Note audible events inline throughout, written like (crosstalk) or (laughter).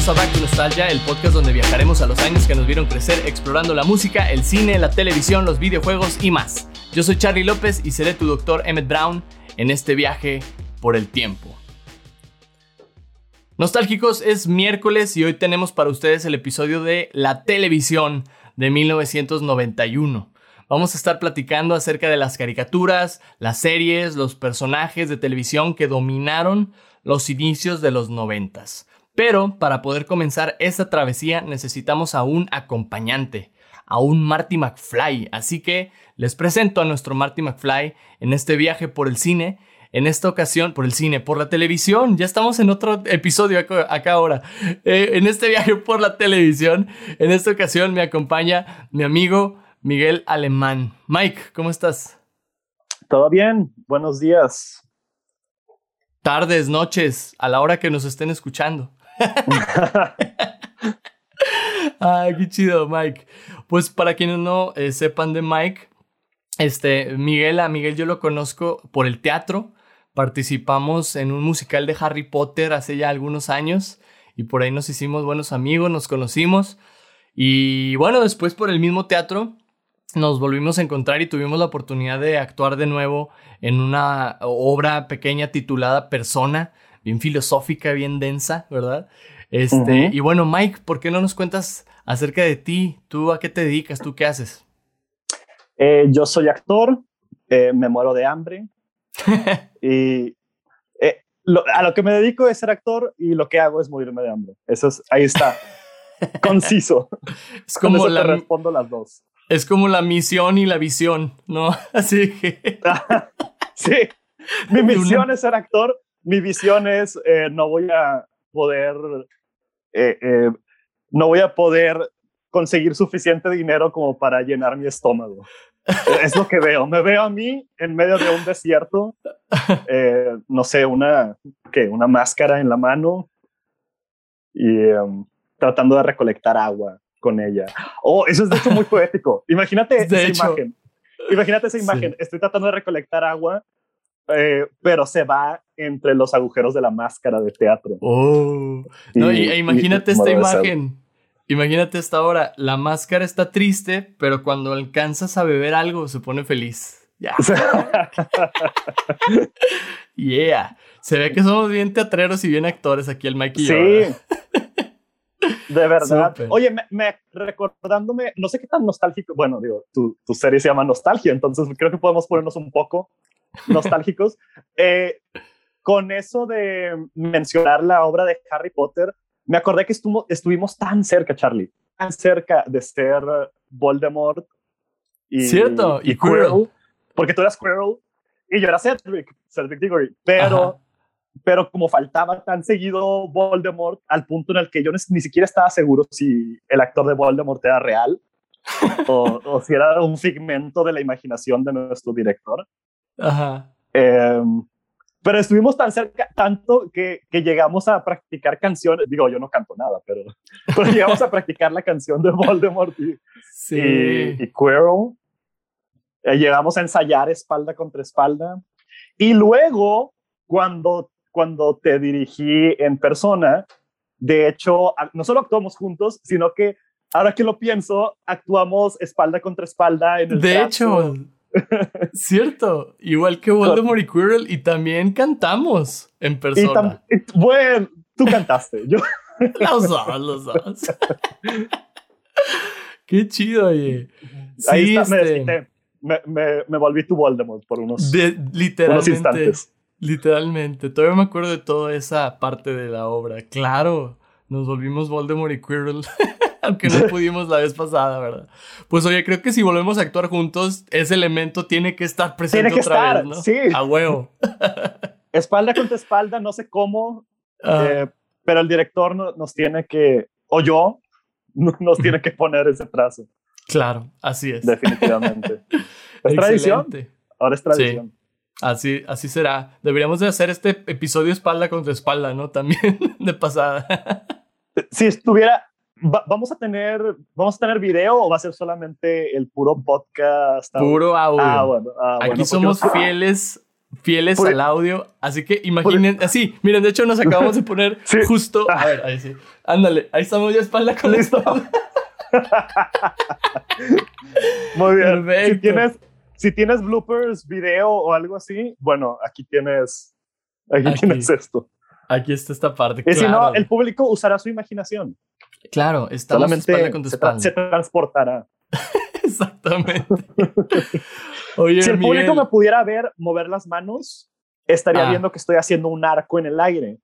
Bienvenidos a Back to Nostalgia, el podcast donde viajaremos a los años que nos vieron crecer explorando la música, el cine, la televisión, los videojuegos y más. Yo soy Charlie López y seré tu doctor Emmett Brown en este viaje por el tiempo. Nostálgicos, es miércoles y hoy tenemos para ustedes el episodio de La televisión de 1991. Vamos a estar platicando acerca de las caricaturas, las series, los personajes de televisión que dominaron los inicios de los noventas. Pero para poder comenzar esta travesía necesitamos a un acompañante, a un Marty McFly. Así que les presento a nuestro Marty McFly en este viaje por el cine. En esta ocasión, por el cine, por la televisión. Ya estamos en otro episodio acá ahora. Eh, en este viaje por la televisión, en esta ocasión me acompaña mi amigo Miguel Alemán. Mike, ¿cómo estás? Todo bien, buenos días. Tardes, noches, a la hora que nos estén escuchando. Ay, qué chido, Mike. Pues para quienes no eh, sepan de Mike, este, Miguel, a Miguel yo lo conozco por el teatro. Participamos en un musical de Harry Potter hace ya algunos años y por ahí nos hicimos buenos amigos, nos conocimos. Y bueno, después por el mismo teatro nos volvimos a encontrar y tuvimos la oportunidad de actuar de nuevo en una obra pequeña titulada Persona bien filosófica, bien densa, ¿verdad? Este, y bueno, Mike, ¿por qué no nos cuentas acerca de ti? ¿Tú a qué te dedicas? ¿Tú qué haces? Eh, yo soy actor, eh, me muero de hambre (laughs) y eh, a lo que me dedico es ser actor y lo que hago es morirme de hambre. Eso es, ahí está, (laughs) conciso. Es como la, respondo las dos. Es como la misión y la visión, ¿no? (laughs) Así que. sí, mi misión es ser actor mi visión es, eh, no voy a poder, eh, eh, no voy a poder conseguir suficiente dinero como para llenar mi estómago. es lo que veo. Me veo a mí en medio de un desierto, (laughs) no sé, una, ¿qué? una máscara en la mano y em, tratando de recolectar agua con ella. Oh, eso es de hecho muy (laughs) poético. Imagínate esa imagen. Imagínate esa imagen. Estoy tratando de recolectar agua eh, pero se va entre los agujeros de la máscara de teatro. Oh, no, y, e imagínate esta imagen. Imagínate esta hora. La máscara está triste, pero cuando alcanzas a beber algo se pone feliz. Ya. (laughs) Yeah. Se ve que somos bien teatreros y bien actores aquí el Mike y sí. De verdad. Oye, me, recordándome, no sé qué tan nostálgico, bueno, digo, tu, tu, serie se llama Nostalgia, entonces creo que podemos ponernos un poco nostálgicos. (laughs) Eh, con eso de mencionar la obra de Harry Potter, me acordé que estuvimos tan cerca, Charlie, tan cerca de ser Voldemort y, ¿Cierto? y, Quirrell, porque tú eras Quirrell y yo era Cedric, Cedric Diggory, pero, pero como faltaba tan seguido Voldemort al punto en el que yo ni siquiera estaba seguro si el actor de Voldemort era real o, o si era un figmento de la imaginación de nuestro director. Ajá. Em, pero estuvimos tan cerca, tanto que, que, llegamos a practicar canciones. Digo, yo no canto nada, pero, (laughs) pero llegamos a practicar la canción de Voldemort y, sí. y, Quirrell. Eh, llegamos a ensayar espalda contra espalda. Y luego, cuando, cuando te dirigí en persona, de hecho, no solo actuamos juntos, sino que ahora que lo pienso, actuamos espalda contra espalda en el De hecho, (laughs) Cierto, igual que Voldemort y Quirrell, y también cantamos en persona. bueno, tú cantaste, yo. (laughs) los dos, los dos. (laughs) Qué chido, oye. Sí, este me, me, me, volví tu Voldemort por unos, literalmente, instantes. Literalmente, todavía me acuerdo de toda esa parte de la obra. Claro, nos volvimos Voldemort y Quirrell. (laughs) aunque no pudimos la vez pasada, ¿verdad? Pues oye, creo que si volvemos a actuar juntos, ese elemento tiene que estar presente tiene que otra estar, vez, ¿no? Sí. A huevo. (laughs) espalda contra espalda, no sé cómo, eh, pero el director nos tiene que, o yo, nos tiene que poner ese trazo. Claro, así es. Definitivamente. (laughs) Es tradición. Ahora es tradición. Así, así será. Deberíamos de hacer este episodio espalda contra espalda, ¿no? También de pasada. si estuviera, vamos a tener vamos a tener video o va a ser solamente el puro podcast puro audio ah, bueno, ah, aquí somos fieles fieles al audio. Así que imaginen, así, miren, de hecho nos acabamos de poner (laughs) justo. A ver, ahí sí. Ándale, ahí estamos ya espalda con esto. (laughs) Muy bien. Si tienes, si tienes bloopers, video o algo así, bueno, aquí tienes, aquí, tienes esto. Aquí está esta parte. Y si no, el público usará su imaginación. Claro, estamos Solamente con tu espalda. Se, transportará. (laughs) Exactamente. si el público me pudiera ver mover las manos, estaría ah. viendo que estoy haciendo un arco en el aire.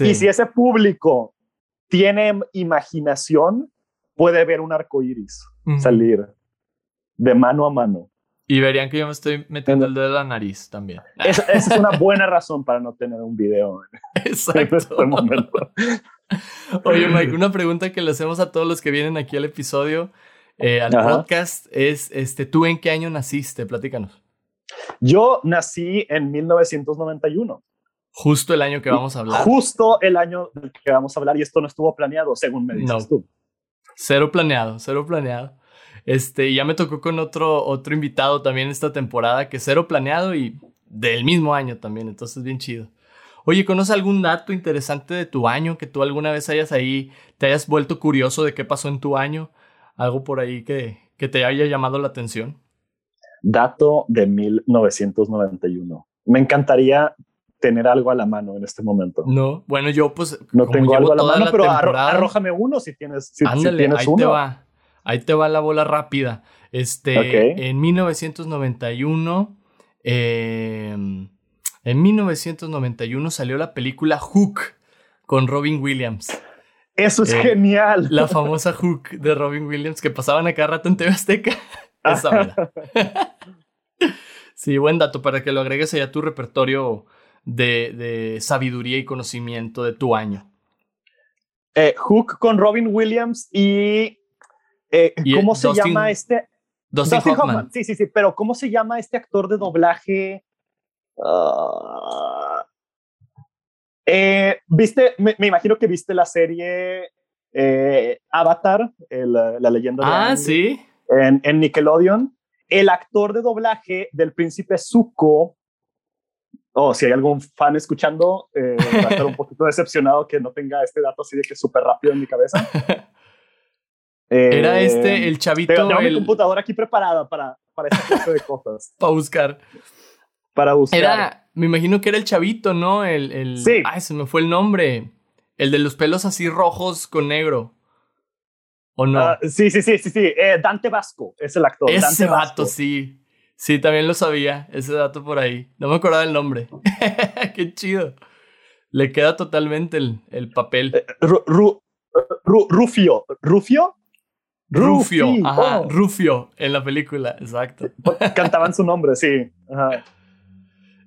Y si ese público tiene imaginación, puede ver un arco iris salir de mano a mano. Y verían que yo me estoy metiendo el dedo en la nariz también. Esa, es una buena razón para no tener un video (laughs) Exacto. en este momento. (laughs) Oye, Mike, una pregunta que le hacemos a todos los que vienen aquí al episodio, eh, al podcast, es, este, ¿tú en qué año naciste? Platícanos. Yo nací en 1991. Justo el año que vamos a hablar. Justo el año que vamos a hablar y esto no estuvo planeado, según me dices tú. Cero planeado, cero planeado. Este, ya me tocó con otro, otro invitado también esta temporada, que cero planeado y del mismo año también, entonces bien chido. Oye, ¿conoces algún dato interesante de tu año que tú alguna vez hayas ahí, te hayas vuelto curioso de qué pasó en tu año? Algo por ahí que, que te haya llamado la atención. Dato de 1991. Me encantaría tener algo a la mano en este momento. No, bueno, yo pues no tengo algo a la mano, pero arrójame uno si tienes, si, Ándale, ahí te va. Ahí te va la bola rápida. Este, en 1991, em, en 1991 salió la película Hook con Robin Williams. Eso es eh, genial. La famosa Hook de Robin Williams que pasaban a cada rato en TV Azteca. (laughs) Esa (laughs) sí, buen dato para que lo agregues allá a tu repertorio de, sabiduría y conocimiento de tu año. Eh, Hook con Robin Williams y, eh, ¿cómo se llama este? Dustin, Hoffman. Sí, sí, sí, pero ¿cómo se llama este actor de doblaje? Ah, eh, viste, me, imagino que viste la serie Avatar, la leyenda de Ah, sí. En, en, Nickelodeon. El actor de doblaje del príncipe Zuko oh, si hay algún fan escuchando, eh, va a estar un poquito (laughs) decepcionado que no tenga este dato así de que súper rápido en mi cabeza. (laughs) Era este, eh, el chavito. Tengo, mi computadora aquí preparada para, para esta clase de (laughs) cosas. para buscar. Para buscar. Era, me imagino que era el chavito, ¿no? El, el, sí. Ay, se me fue el nombre. El de los pelos así rojos con negro. ¿O no? Ah, sí, sí, sí, sí, sí. Eh, Dante Vasco es el actor. Ese vato, sí. Sí, también lo sabía, ese dato por ahí. No me acordaba del nombre. (laughs) Qué chido. Le queda totalmente el, el papel. Eh, Rufio. ¿Rufio? Rufio, ajá, oh. Rufio en la película, exacto. Cantaban su nombre, sí.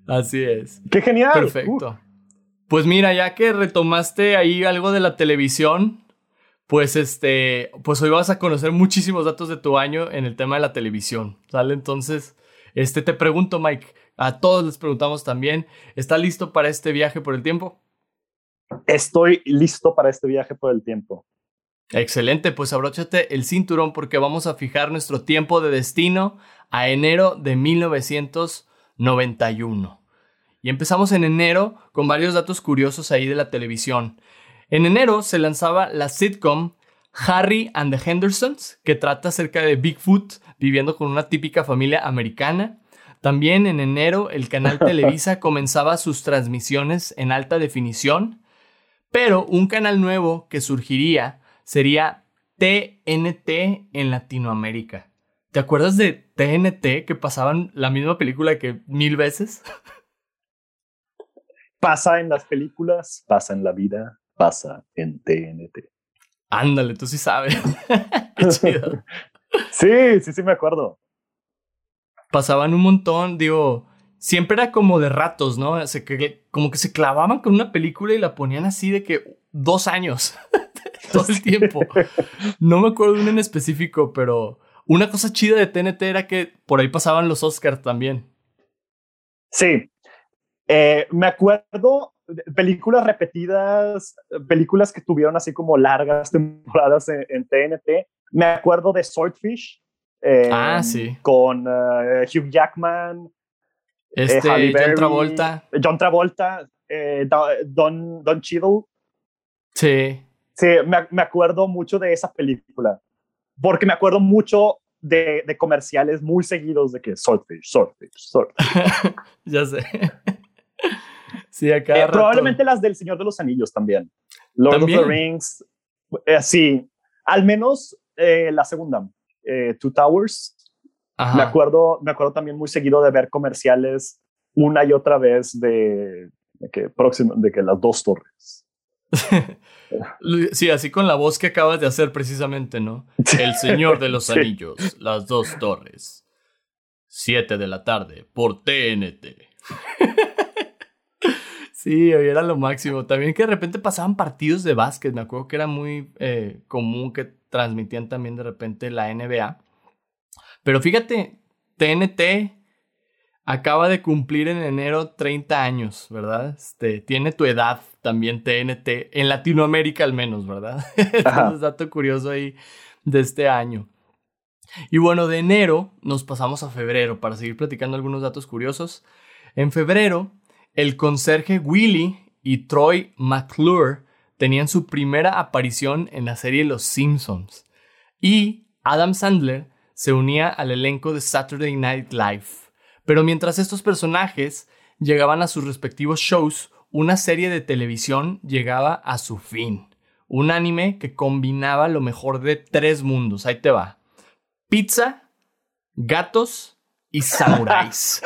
Así es. Qué genial. Perfecto. Pues mira, ya que retomaste ahí algo de la televisión, pues este, pues hoy vas a conocer muchísimos datos de tu año en el tema de la televisión, ¿sale? Entonces, este, te pregunto, Mike, a todos les preguntamos también, ¿está listo para este viaje por el tiempo? Estoy listo para este viaje por el tiempo. Excelente, pues abróchate el cinturón porque vamos a fijar nuestro tiempo de destino a enero de 1991. Y empezamos en enero con varios datos curiosos ahí de la televisión. En enero se lanzaba la sitcom Harry and the Hendersons, que trata acerca de Bigfoot viviendo con una típica familia americana. También en enero el canal (laughs) Televisa comenzaba sus transmisiones en alta definición, pero un canal nuevo que surgiría sería TNT en Latinoamérica. ¿Te acuerdas de TNT que pasaban la misma película que mil veces? (laughs) Pasa en las películas, pasa en la vida, pasa en TNT. Ándale, tú sí sabes. (laughs) Qué chido. Sí, sí, sí me acuerdo. Pasaban un montón, digo, siempre era como de ratos, ¿no? como que se clavaban con una película y la ponían así de que dos años, (laughs) todo el tiempo. No me acuerdo de un en específico, pero una cosa chida de TNT era que por ahí pasaban los Oscars también. Sí, eh, me acuerdo películas repetidas, películas que tuvieron así como largas (laughs) temporadas en, TNT. Me acuerdo de Swordfish. ah, sí. Con eh, Hugh Jackman. Este, John Travolta. John Travolta, Don, Don Cheadle. Sí. Sí, me, me, acuerdo mucho de esa película, porque me acuerdo mucho de, de comerciales muy seguidos de que Swordfish, Swordfish, Swordfish. (laughs) ya sé. Sí, acá. probablemente las del Señor de los Anillos también. Lord of the Rings. sí, al menos la segunda, Two Towers. Me acuerdo, me acuerdo también muy seguido de ver comerciales una y otra vez de, que, próximo, de que las dos torres. (laughs) sí, así con la voz que acabas de hacer precisamente, ¿no? El Señor de los (laughs) Anillos, las dos torres. Siete de la tarde por TNT. (laughs) sí, era lo máximo. También que de repente pasaban partidos de básquet. Me acuerdo que era muy eh, común que transmitían también de repente la NBA. Pero fíjate, TNT acaba de cumplir en enero 30 años, ¿verdad? Este, tiene tu edad también TNT, en Latinoamérica al menos, ¿verdad? (laughs) Entonces, dato curioso ahí de este año. Y bueno, de enero nos pasamos a febrero para seguir platicando algunos datos curiosos. En febrero, el conserje Willy y Troy McClure tenían su primera aparición en la serie Los Simpsons. Y Adam Sandler se unía al elenco de Saturday Night Live. Pero mientras estos personajes llegaban a sus respectivos shows, una serie de televisión llegaba a su fin. Un anime que combinaba lo mejor de tres mundos. Ahí te va. Pizza, gatos y samuráis.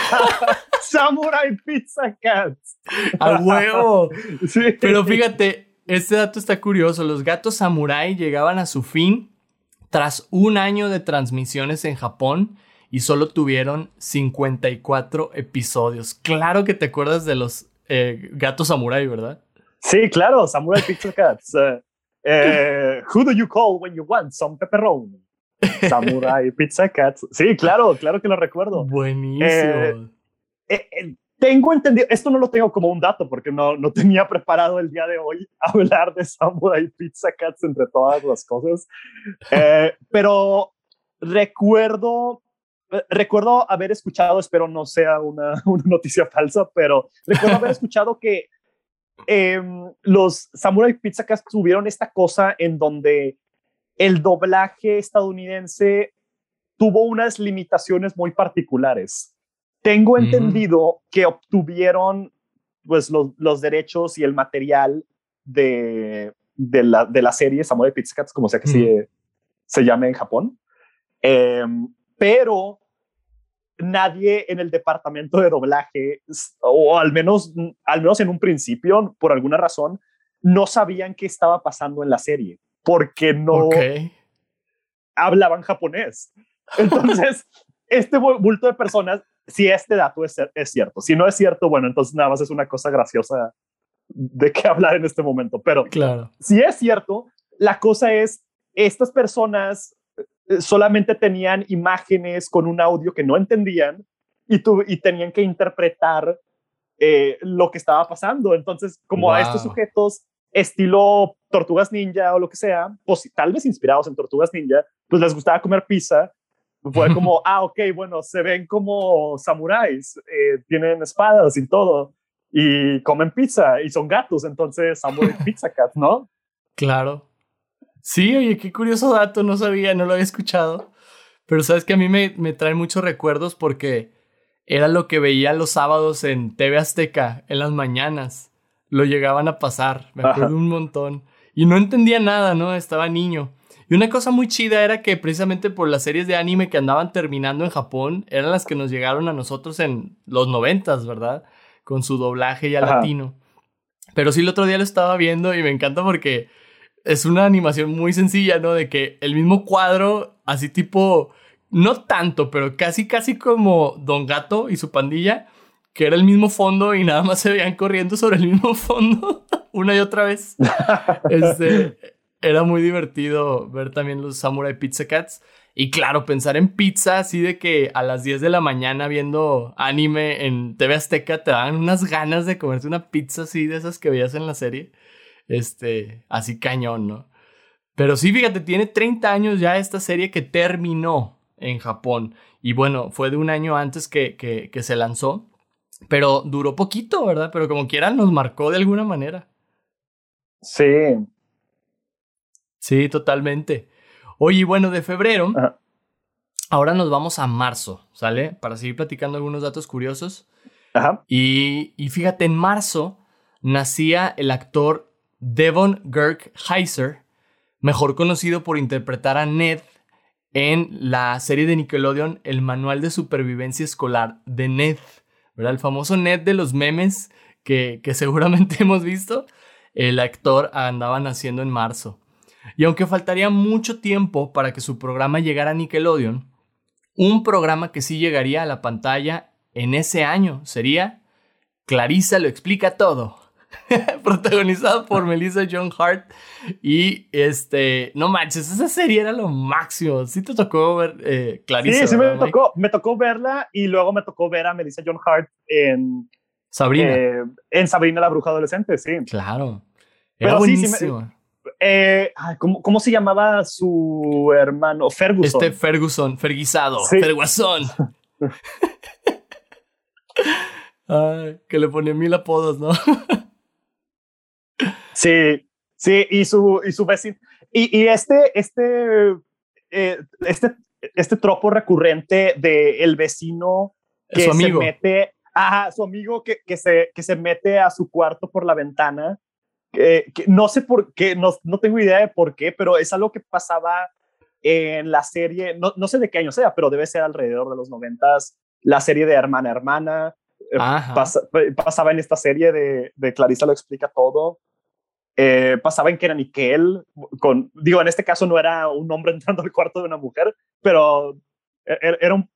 (laughs) Samurai Pizza Cats. A huevo. (laughs) Pero fíjate, este dato está curioso. Los gatos samurai llegaban a su fin tras un año de transmisiones en Japón y solo tuvieron 54 episodios. Claro que te acuerdas de los eh, gatos samurai, ¿verdad? Sí, claro, Samurai Pizza Cats. Eh, eh, who do you call when you want some pepperoni? (laughs) Samurai Pizza Cats. Sí, claro, claro que lo recuerdo. Buenísimo. tengo entendido, esto no lo tengo como un dato porque no, no tenía preparado el día de hoy (laughs) hablar de Samurai Pizza Cats entre todas las cosas, pero recuerdo recuerdo haber escuchado, espero no sea una, (laughs) una, noticia falsa, pero recuerdo haber escuchado que em, los Samurai Pizza Cats tuvieron esta cosa en donde el doblaje estadounidense tuvo unas limitaciones muy particulares. Tengo entendido que obtuvieron pues, los, los, derechos y el material de, de, la, de la serie Samurai Pizza Cats, como sea que se, se, llame en Japón. Em, pero nadie en el departamento de doblaje, o al menos, al menos en un principio, por alguna razón, no sabían qué estaba pasando en la serie, porque no hablaban japonés. Entonces, (laughs) este bulto de personas, si este dato es, es, cierto, si no es cierto, bueno, entonces nada más es una cosa graciosa de qué hablar en este momento, pero claro. si es cierto, la cosa es, estas personas eh, solamente tenían imágenes con un audio que no entendían y, y tenían que interpretar eh, lo que estaba pasando. Entonces, como a estos sujetos estilo tortugas ninja o lo que sea, pues, tal vez inspirados en tortugas ninja, pues les gustaba comer pizza. Fue como, (laughs) ah, ok, bueno, se ven como samuráis, eh, tienen espadas y todo, y comen pizza y son gatos, entonces Samurai (laughs) Pizza Cat, ¿no? Claro. Sí, oye, qué curioso dato, no sabía, no lo había escuchado. Pero sabes que a mí me, me trae muchos recuerdos porque era lo que veía los sábados en TV Azteca, en las mañanas. Lo llegaban a pasar, me acuerdo un montón. Y no entendía nada, ¿no? Estaba niño. Y una cosa muy chida era que precisamente por las series de anime que andaban terminando en Japón, eran las que nos llegaron a nosotros en los noventas, ¿verdad? Con su doblaje ya latino. Pero sí, el otro día lo estaba viendo y me encanta porque es una animación muy sencilla, ¿no? De que el mismo cuadro, así tipo, no tanto, pero casi, casi como Don Gato y su pandilla, que era el mismo fondo y nada más se veían corriendo sobre el mismo fondo (laughs) una y otra vez. este, era muy divertido ver también los Samurai Pizza Cats. Y claro, pensar en pizza así de que a las 10 de la mañana viendo anime en TV Azteca te dan unas ganas de comerte una pizza así de esas que veías en la serie este, así cañón, ¿no? Pero sí, fíjate, tiene 30 años ya esta serie que terminó en Japón. Y bueno, fue de un año antes que, que, que se lanzó. Pero duró poquito, ¿verdad? Pero como quiera nos marcó de alguna manera. Sí. Sí, totalmente. Oye, bueno, de febrero, ahora nos vamos a marzo, ¿sale? Para seguir platicando algunos datos curiosos. Ajá. Y, y fíjate, en marzo nacía el actor Devon Girk Heiser, mejor conocido por interpretar a Ned en la serie de Nickelodeon El Manual de Supervivencia Escolar de Ned, El famoso Ned de los memes que, que (laughs) seguramente hemos visto. El actor andaba naciendo en marzo. Y aunque faltaría mucho tiempo para que su programa llegara a Nickelodeon, un programa que sí llegaría a la pantalla en ese año sería Clarissa lo explica todo. (laughs) protagonizado por Melissa John Hart. Y este, no manches, esa serie era lo máximo. Sí te tocó ver eh, Clarissa. Sí, sí me tocó, me tocó verla y luego me tocó ver a Melissa John Hart en Sabrina. Eh, en Sabrina la bruja adolescente, sí. Claro. Era buenísimo. Eh, ¿cómo, ¿cómo, se llamaba su hermano? Ferguson. Este Ferguson, Ferguisado, sí. Ferguson. (laughs) que le ponía mil apodos, ¿no? (laughs) sí, sí, y su, y su vecino. Y, y este, este, eh, este, este tropo recurrente de el vecino que se mete, ajá, su amigo que, que, se, que se mete a su cuarto por la ventana que, no sé por qué, no, no, tengo idea de por qué, pero es algo que pasaba en la serie, no, no sé de qué año sea, pero debe ser alrededor de los noventas, la serie de Hermana Hermana, eh, pas, pasaba en esta serie de, de Clarissa lo explica todo, eh, pasaba en Kenan y Kel, con, digo, en este caso no era un hombre (laughs) entrando al cuarto de una mujer, pero e, e, era un,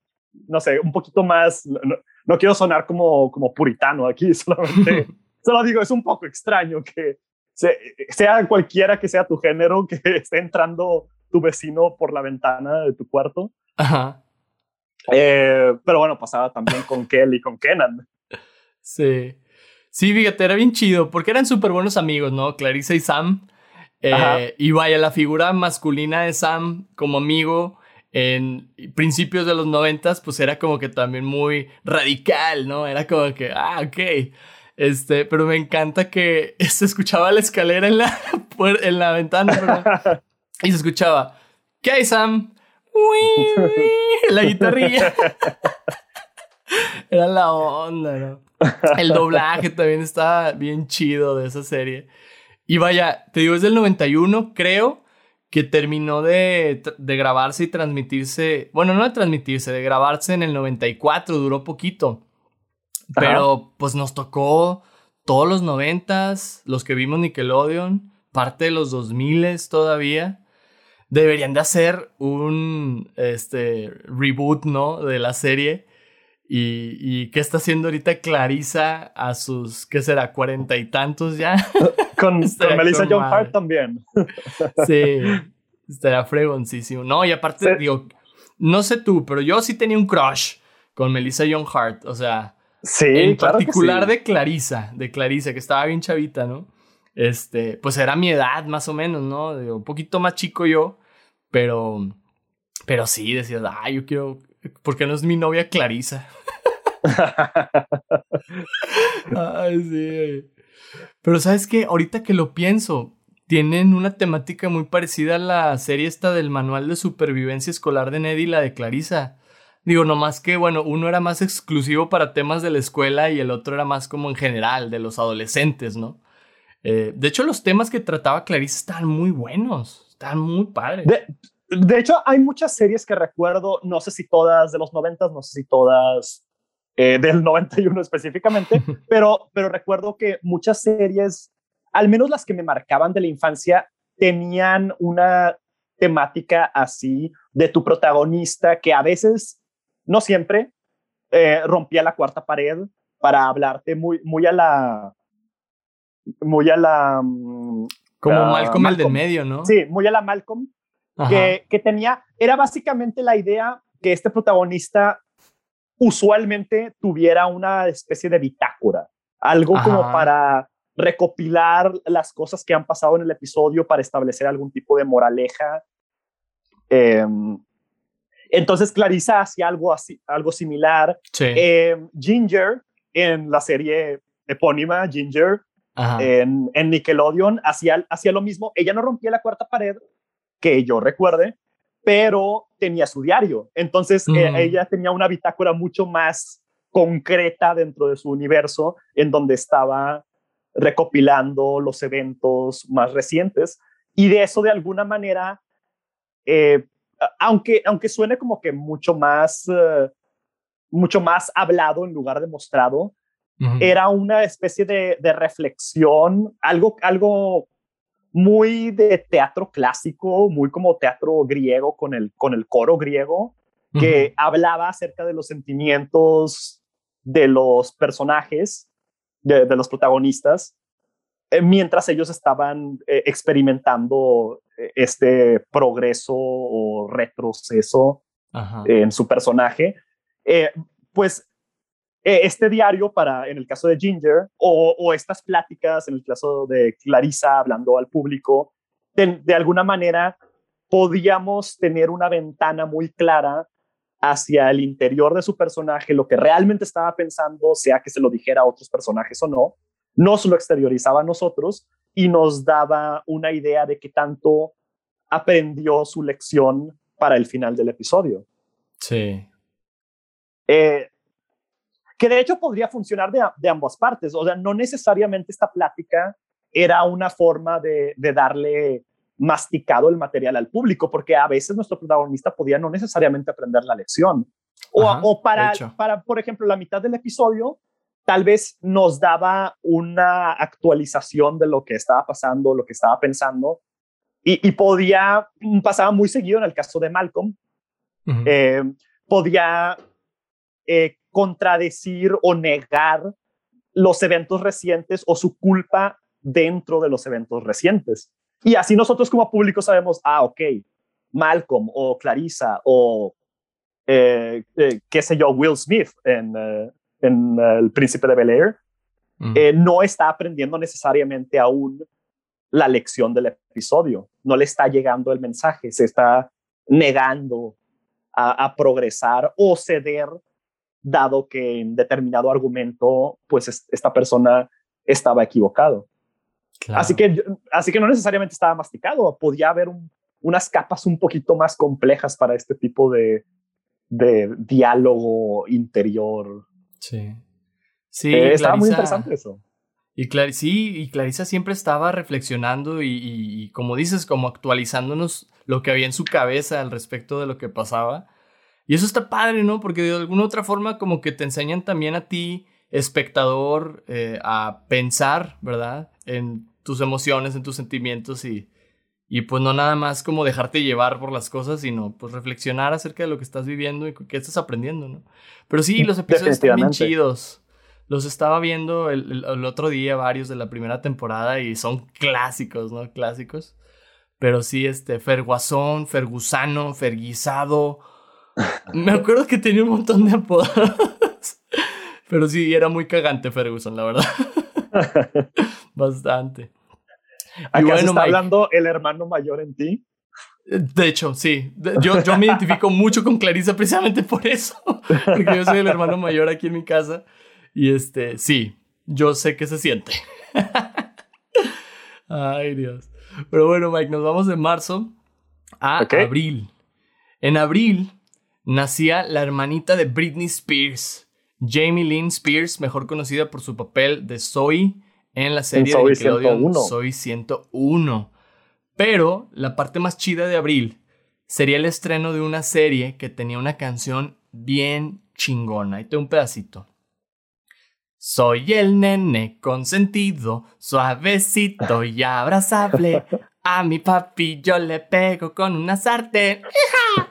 no sé, un poquito más, no, no quiero sonar como, como puritano aquí, (laughs) solamente... (laughs) Solo digo, es un poco extraño que sea cualquiera que sea tu género, que esté entrando tu vecino por la ventana de tu cuarto. Ajá. Eh, pero bueno, pasaba también con Kelly y con Kenan. Sí. Sí, fíjate, era bien chido, porque eran súper buenos amigos, ¿no? Clarissa y Sam. Eh, y vaya, la figura masculina de Sam como amigo en principios de los noventas, pues era como que también muy radical, ¿no? Era como que, ah, ok. Este, pero me encanta que (laughs) se escuchaba la escalera en la, (laughs) en la ventana (laughs) y se escuchaba, ¿qué hay, Sam? La guitarrilla. Era la onda, ¿no? El doblaje también estaba bien chido de esa serie. Y vaya, te digo, es del 91, creo que terminó de, de grabarse y transmitirse. Bueno, no de transmitirse, de grabarse en el 94, duró poquito. Pero pues nos tocó todos los noventas, los que vimos Nickelodeon, parte de los 2000 todavía. Deberían de hacer un este, reboot, ¿no? De la serie. Y, y, qué está haciendo ahorita Clarisa a sus, ¿qué será? Cuarenta y tantos ya. (laughs) con, (laughs) con Melissa John Hart también. (laughs) sí, estaría fregoncísimo. No, y aparte, sí. digo, no sé tú, pero yo sí tenía un crush con Melissa John Hart. O sea, Sí, en claro particular sí. de Clarisa, de Clarisa, que estaba bien chavita, ¿no? Este, pues era mi edad más o menos, ¿no? Digo, un poquito más chico yo, pero, pero sí, decías, ah, yo quiero, ¿por qué no es mi novia Clarisa? (laughs) Ay, sí. Pero sabes qué, ahorita que lo pienso, tienen una temática muy parecida a la serie esta del manual de supervivencia escolar de Ned y la de Clarisa. Digo, nomás que, bueno, uno era más exclusivo para temas de la escuela y el otro era más como en general, de los adolescentes, ¿no? Eh, de hecho, los temas que trataba Clarice estaban muy buenos, estaban muy padres. De, de, hecho, hay muchas series que recuerdo, no sé si todas de los noventas, no sé si todas eh, del 91 específicamente, (laughs) pero, pero recuerdo que muchas series, al menos las que me marcaban de la infancia, tenían una temática así de tu protagonista que a veces no siempre, eh, rompía la cuarta pared para hablarte muy, muy a la... Muy a la... Como uh, Malcolm, Malcolm, el del medio, ¿no? Sí, muy a la Malcolm, que, que, tenía... Era básicamente la idea que este protagonista usualmente tuviera una especie de bitácora, algo Ajá. como para recopilar las cosas que han pasado en el episodio para establecer algún tipo de moraleja. Eh, Entonces Clarissa hacía algo, así, algo similar. Eh, Ginger, en la serie epónima Ginger, en, en, Nickelodeon, hacía, hacía lo mismo. Ella no rompía la cuarta pared, que yo recuerde, pero tenía su diario. Entonces eh, ella tenía una bitácora mucho más concreta dentro de su universo, en donde estaba recopilando los eventos más recientes. Y de eso, de alguna manera, eh, aunque, aunque suene como que mucho más, eh, mucho más hablado en lugar de mostrado, era una especie de, de, reflexión, algo, algo muy de teatro clásico, muy como teatro griego con el, con el coro griego, que hablaba acerca de los sentimientos de los personajes, de, de los protagonistas, eh, mientras ellos estaban eh, experimentando eh, este progreso o retroceso en su personaje, pues este diario para, en el caso de Ginger, o, estas pláticas en el caso de Clarissa hablando al público, de, de alguna manera podíamos tener una ventana muy clara hacia el interior de su personaje, lo que realmente estaba pensando, sea que se lo dijera a otros personajes o no, nos lo exteriorizaba a nosotros y nos daba una idea de qué tanto aprendió su lección para el final del episodio. Sí. Eh, que de hecho podría funcionar de, ambas partes. O sea, no necesariamente esta plática era una forma de, darle masticado el material al público, porque a veces nuestro protagonista podía no necesariamente aprender la lección. O, o para, para, por ejemplo, la mitad del episodio, tal vez nos daba una actualización de lo que estaba pasando, lo que estaba pensando, y, podía, pasaba muy seguido en el caso de Malcolm, eh, podía eh, contradecir o negar los eventos recientes o su culpa dentro de los eventos recientes. Y así nosotros como público sabemos, ah, ok, Malcolm o Clarissa o, eh, qué sé yo, Will Smith en, en El Príncipe de Bel Air, eh, no está aprendiendo necesariamente aún la lección del episodio, no le está llegando el mensaje, se está negando a, progresar o ceder, dado que en determinado argumento, pues esta persona estaba equivocado. Así, que, así que no necesariamente estaba masticado, podía haber unas capas un poquito más complejas para este tipo de, de diálogo interior Sí. Sí, eh, estaba muy interesante eso. Y sí, y Clarisa siempre estaba reflexionando y, como dices, como actualizándonos lo que había en su cabeza al respecto de lo que pasaba. Y eso está padre, ¿no? Porque de alguna otra forma como que te enseñan también a ti, espectador, eh, a pensar, ¿verdad? En tus emociones, en tus sentimientos y, y pues no nada más como dejarte llevar por las cosas, sino pues reflexionar acerca de lo que estás viviendo y qué estás aprendiendo, ¿no? Pero sí, los episodios están bien chidos. Los estaba viendo el, otro día, varios de la primera temporada, y son clásicos, ¿no? Clásicos. Pero sí, este, Ferguasón, Fergusano, Ferguisado. Me acuerdo que tenía un montón de apodos. Pero sí, era muy cagante Ferguson, la verdad. (laughs) Bastante. ¿Acaso está hablando el hermano mayor en ti? De hecho, sí. Yo, yo me identifico mucho con Clarisa precisamente por eso. (laughs) Porque yo soy el hermano mayor aquí en mi casa. Y este, sí, yo sé que se siente. (laughs) Ay, Dios. Pero bueno, Mike, nos vamos de marzo a abril. En abril nacía la hermanita de Britney Spears, Jamie Lynn Spears, mejor conocida por su papel de Zoe en la serie de Nickelodeon Soy 101. Pero la parte más chida de abril sería el estreno de una serie que tenía una canción bien chingona. Ahí tengo un pedacito. Soy el nene consentido, suavecito y abrazable. (laughs) A mi papi yo le pego con una sartén.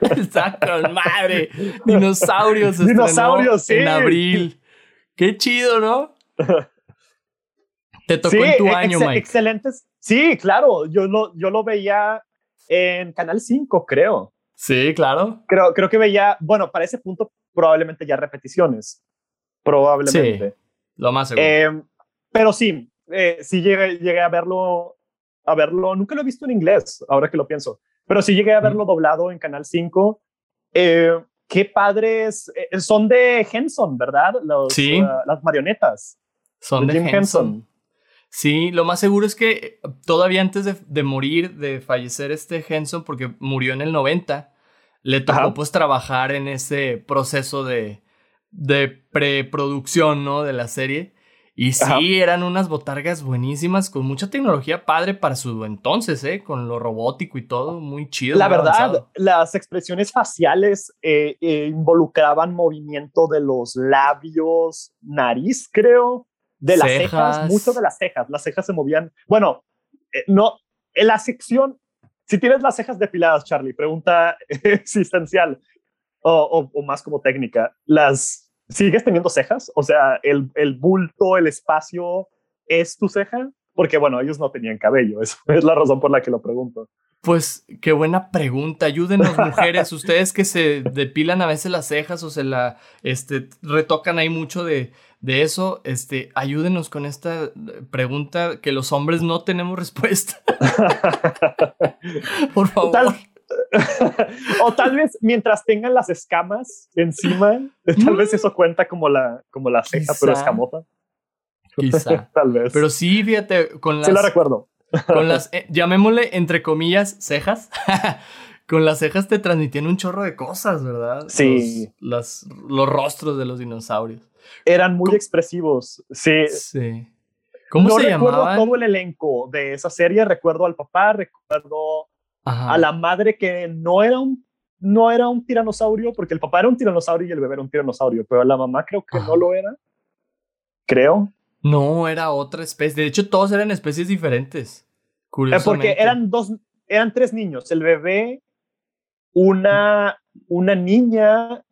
(laughs) Está con madre. Dinosaurios. Dinosaurios, en abril. Qué chido, ¿no? Te tocó en tu año, Mike. Excelentes. Sí, claro. Yo lo, yo lo veía en Canal 5, creo. Sí, claro. Creo, creo que veía, bueno, para ese punto probablemente ya repeticiones. Probablemente. Sí, lo más seguro. Em, pero sí, eh, sí llegué, llegué a verlo, a verlo, nunca lo he visto en inglés, ahora que lo pienso, pero sí llegué a verlo doblado en Canal 5 Eh, qué padres. eh, son de Henson, ¿verdad? Los, Sí. uh, las marionetas. Son de, Jim Henson. Sí, lo más seguro es que todavía antes de, de morir, de fallecer este Henson, porque murió en el 90, le tocó Ajá. pues trabajar en ese proceso de, de preproducción, ¿no? De la serie. Y sí, Ajá. eran unas botargas buenísimas, con mucha tecnología padre para su entonces, ¿eh? Con lo robótico y todo, muy chido. La muy verdad, avanzado. las expresiones faciales eh, eh, involucraban movimiento de los labios, nariz, creo, de las cejas, Cejas. mucho de las cejas. Las cejas se movían. Bueno, eh, no, en la sección, si tienes las cejas depiladas, Charlie, pregunta (laughs) existencial o, o- o más como técnica, ¿las sigues teniendo cejas? O sea, el, el bulto, el espacio, ¿es tu ceja? Porque bueno, ellos no tenían cabello, (laughs) eso es la razón por la que lo pregunto. Pues qué buena pregunta. Ayúdenos, (laughs) mujeres. Ustedes que se depilan a veces las cejas o se la este, retocan ahí mucho de, de eso. Este, ayúdenos con esta pregunta que los hombres no tenemos respuesta. (laughs) Por favor. Tal- (laughs) o tal vez mientras tengan las escamas encima, tal vez eso cuenta como la, como la ceja, pero Quizá. escamota. Quizá. (laughs) Tal vez. Pero sí, fíjate, con las, sí la recuerdo. (laughs) con las eh, llamémosle entre comillas, cejas. con las cejas te transmitían un chorro de cosas, ¿verdad? Sí. Los, las- los rostros de los dinosaurios. Eran muy ¿Cómo? expresivos. Sí. Sí. ¿Cómo no se recuerdo llamaban? todo el elenco de esa serie. Recuerdo al papá, recuerdo Ajá. a la madre que no era un no era un tiranosaurio, porque el papá era un tiranosaurio y el bebé era un tiranosaurio, pero la mamá creo que Ajá. no lo era. Creo. No, era otra especie. De hecho, todos eran especies diferentes. Eh, Curiosamente. porque eran dos, eran tres niños, el bebé, una, una niña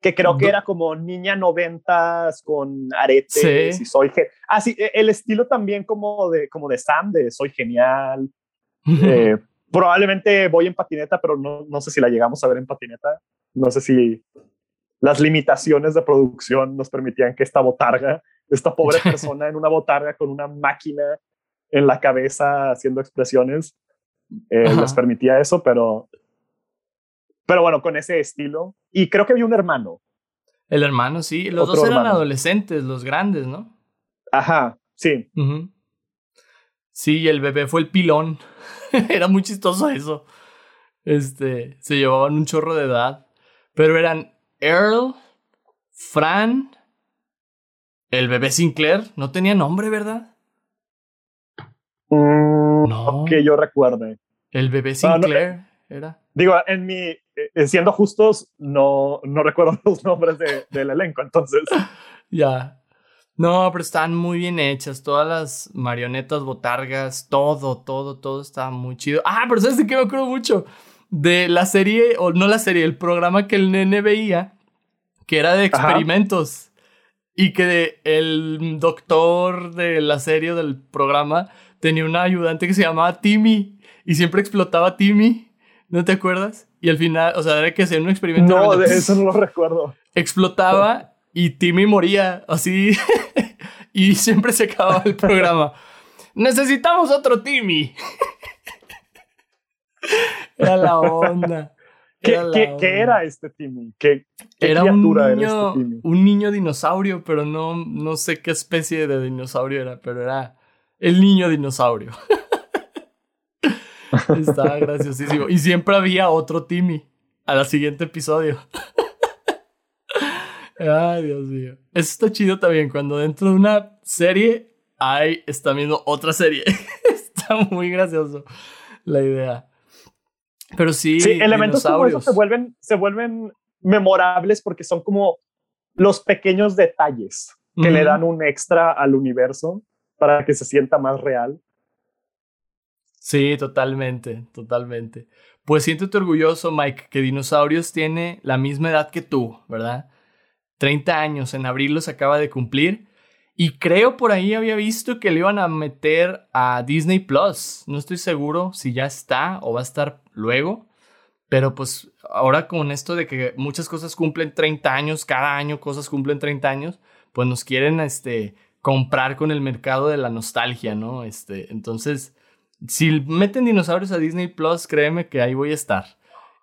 que creo que era como niña noventas con aretes Sí. y soy ah sí e- el estilo también como de como de Sam de soy genial (laughs) Eh, probablemente voy en patineta pero no, no sé si la llegamos a ver en patineta no sé si las limitaciones de producción nos permitían que esta botarga esta pobre (laughs) persona en una botarga con una máquina en la cabeza haciendo expresiones eh, les permitía eso pero pero bueno con ese estilo y creo que había un hermano El hermano, sí. Los Otro dos eran hermano. adolescentes, los grandes, ¿no? ajá sí Ujú. Sí, el bebé fue el pilón. (laughs) Era muy chistoso eso. Este, se llevaban un chorro de edad. Pero eran Earl, Fran, el bebé Sinclair. No tenía nombre, ¿verdad? Mm, No. que yo recuerde El bebé Ah, no, Sinclair era. Digo, en mi, eh, siendo justos, no, no recuerdo (laughs) los nombres de- del elenco, entonces. (laughs) Ya. No, pero estaban muy bien hechas. Todas las marionetas, botargas, todo, todo, todo estaba muy chido. Ah, pero ¿sabes de qué me acuerdo mucho? De la serie, o no la serie, el programa que el nene veía, que era de Ajá. experimentos. Y que de- el doctor de la serie del programa tenía una ayudante que se llamaba Timmy. Y siempre explotaba a Timmy. ¿No te acuerdas? Y al final, o sea, era que hacía un experimento. No, de eso no lo recuerdo. explotaba y Timmy moría así (laughs) y siempre se acababa el programa. Necesitamos otro Timmy. (laughs) Era la onda. ¿Qué, Era la qué, onda. qué era este Timmy? ¿Qué, qué Era un criatura niño, era este Timmy? un niño dinosaurio, pero no, no sé qué especie de dinosaurio era, pero era el niño dinosaurio. (laughs) Estaba graciosísimo. Y siempre había otro Timmy al siguiente episodio. Ay, Dios mío. Eso está chido también. Cuando dentro de una serie hay, está viendo otra serie. (laughs) está muy gracioso la idea. Pero sí, Sí, elementos como esos se vuelven, se vuelven memorables porque son como los pequeños detalles que le dan un extra al universo para que se sienta más real. Sí, totalmente, totalmente. Pues siéntete orgulloso, Mike, que Dinosaurios tiene la misma edad que tú, ¿verdad? 30 años, en abril los acaba de cumplir. Y creo por ahí había visto que le iban a meter a Disney Plus. No estoy seguro si ya está o va a estar luego. Pero pues ahora con esto de que muchas cosas cumplen 30 años, cada año cosas cumplen 30 años, pues nos quieren este, comprar con el mercado de la nostalgia, ¿no? Este, entonces, si meten dinosaurios a Disney Plus, créeme que ahí voy a estar.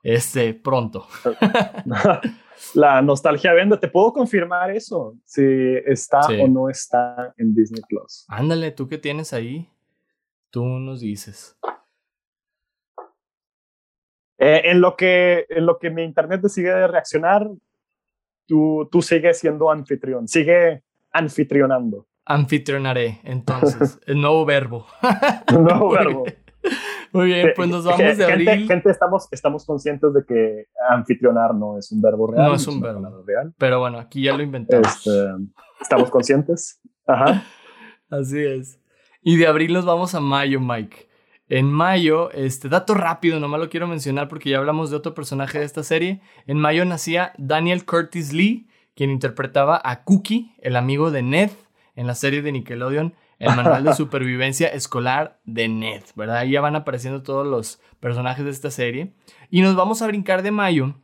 este, pronto. (laughs) La nostalgia vende. Te puedo confirmar eso, si está o no está en Disney Plus. Ándale, tú qué tienes ahí, tú nos dices. Eh, en, lo que, en lo que mi internet decide de reaccionar, tú, tú sigues siendo anfitrión, sigue anfitrionando. Anfitrionaré, entonces, (laughs) el nuevo verbo. el nuevo (laughs) verbo. Muy bien, pues nos vamos de abril. Gente, estamos, estamos conscientes de que anfitrionar no es un verbo real. No es un verbo real. Pero bueno, aquí ya lo inventamos. Este, estamos conscientes. Ajá. (laughs) Así es. Y de abril nos vamos a mayo, Mike. En mayo, este dato rápido, nomás lo quiero mencionar porque ya hablamos de otro personaje de esta serie. En mayo nacía Daniel Curtis Lee, quien interpretaba a Cookie, el amigo de Ned, en la serie de Nickelodeon el manual de (laughs) supervivencia escolar de Ned, ¿verdad? Ahí ya van apareciendo todos los personajes de esta serie. Y nos vamos a brincar de mayo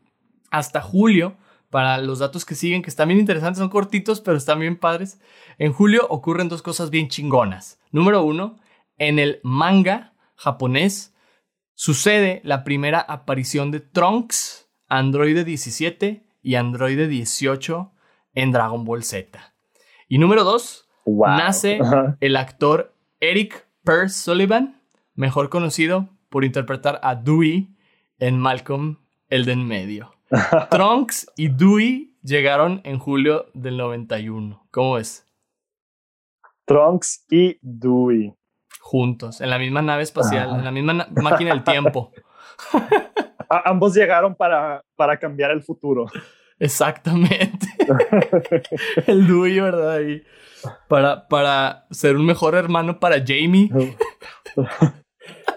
hasta julio para los datos que siguen, que están bien interesantes, son cortitos, pero están bien padres. En julio ocurren dos cosas bien chingonas. Número uno, en el manga japonés sucede la primera aparición de Trunks, Android 17 y Android 18 en Dragon Ball Z. Y número dos, nace el actor Eric Pearce Sullivan, mejor conocido por interpretar a Dewey en Malcolm el de en medio. (laughs) Trunks y Dewey llegaron en julio del 91. ¿Cómo es? Trunks y Dewey. Juntos, en la misma nave espacial, en la misma máquina del tiempo. (laughs) ambos llegaron para, para cambiar el futuro. Exactamente. (laughs) el Dewey, ¿verdad? Ahí para, para ser un mejor hermano para Jamie.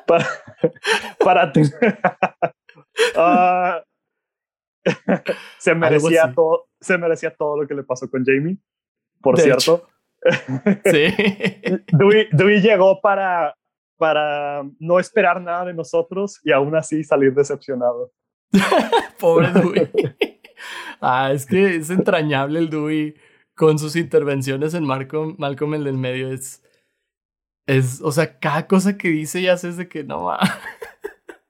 para, para uh, se merecía todo, se merecía todo lo que le pasó con Jamie, por cierto. sí. Dewey, llegó para, para no esperar nada de nosotros y aún así salir decepcionado. (laughs) Pobre Dewey. Ah, es que es entrañable el Dewey con sus intervenciones en Malcolm, Malcolm el del medio es, es, o sea, cada cosa que dice ya haces de que no va.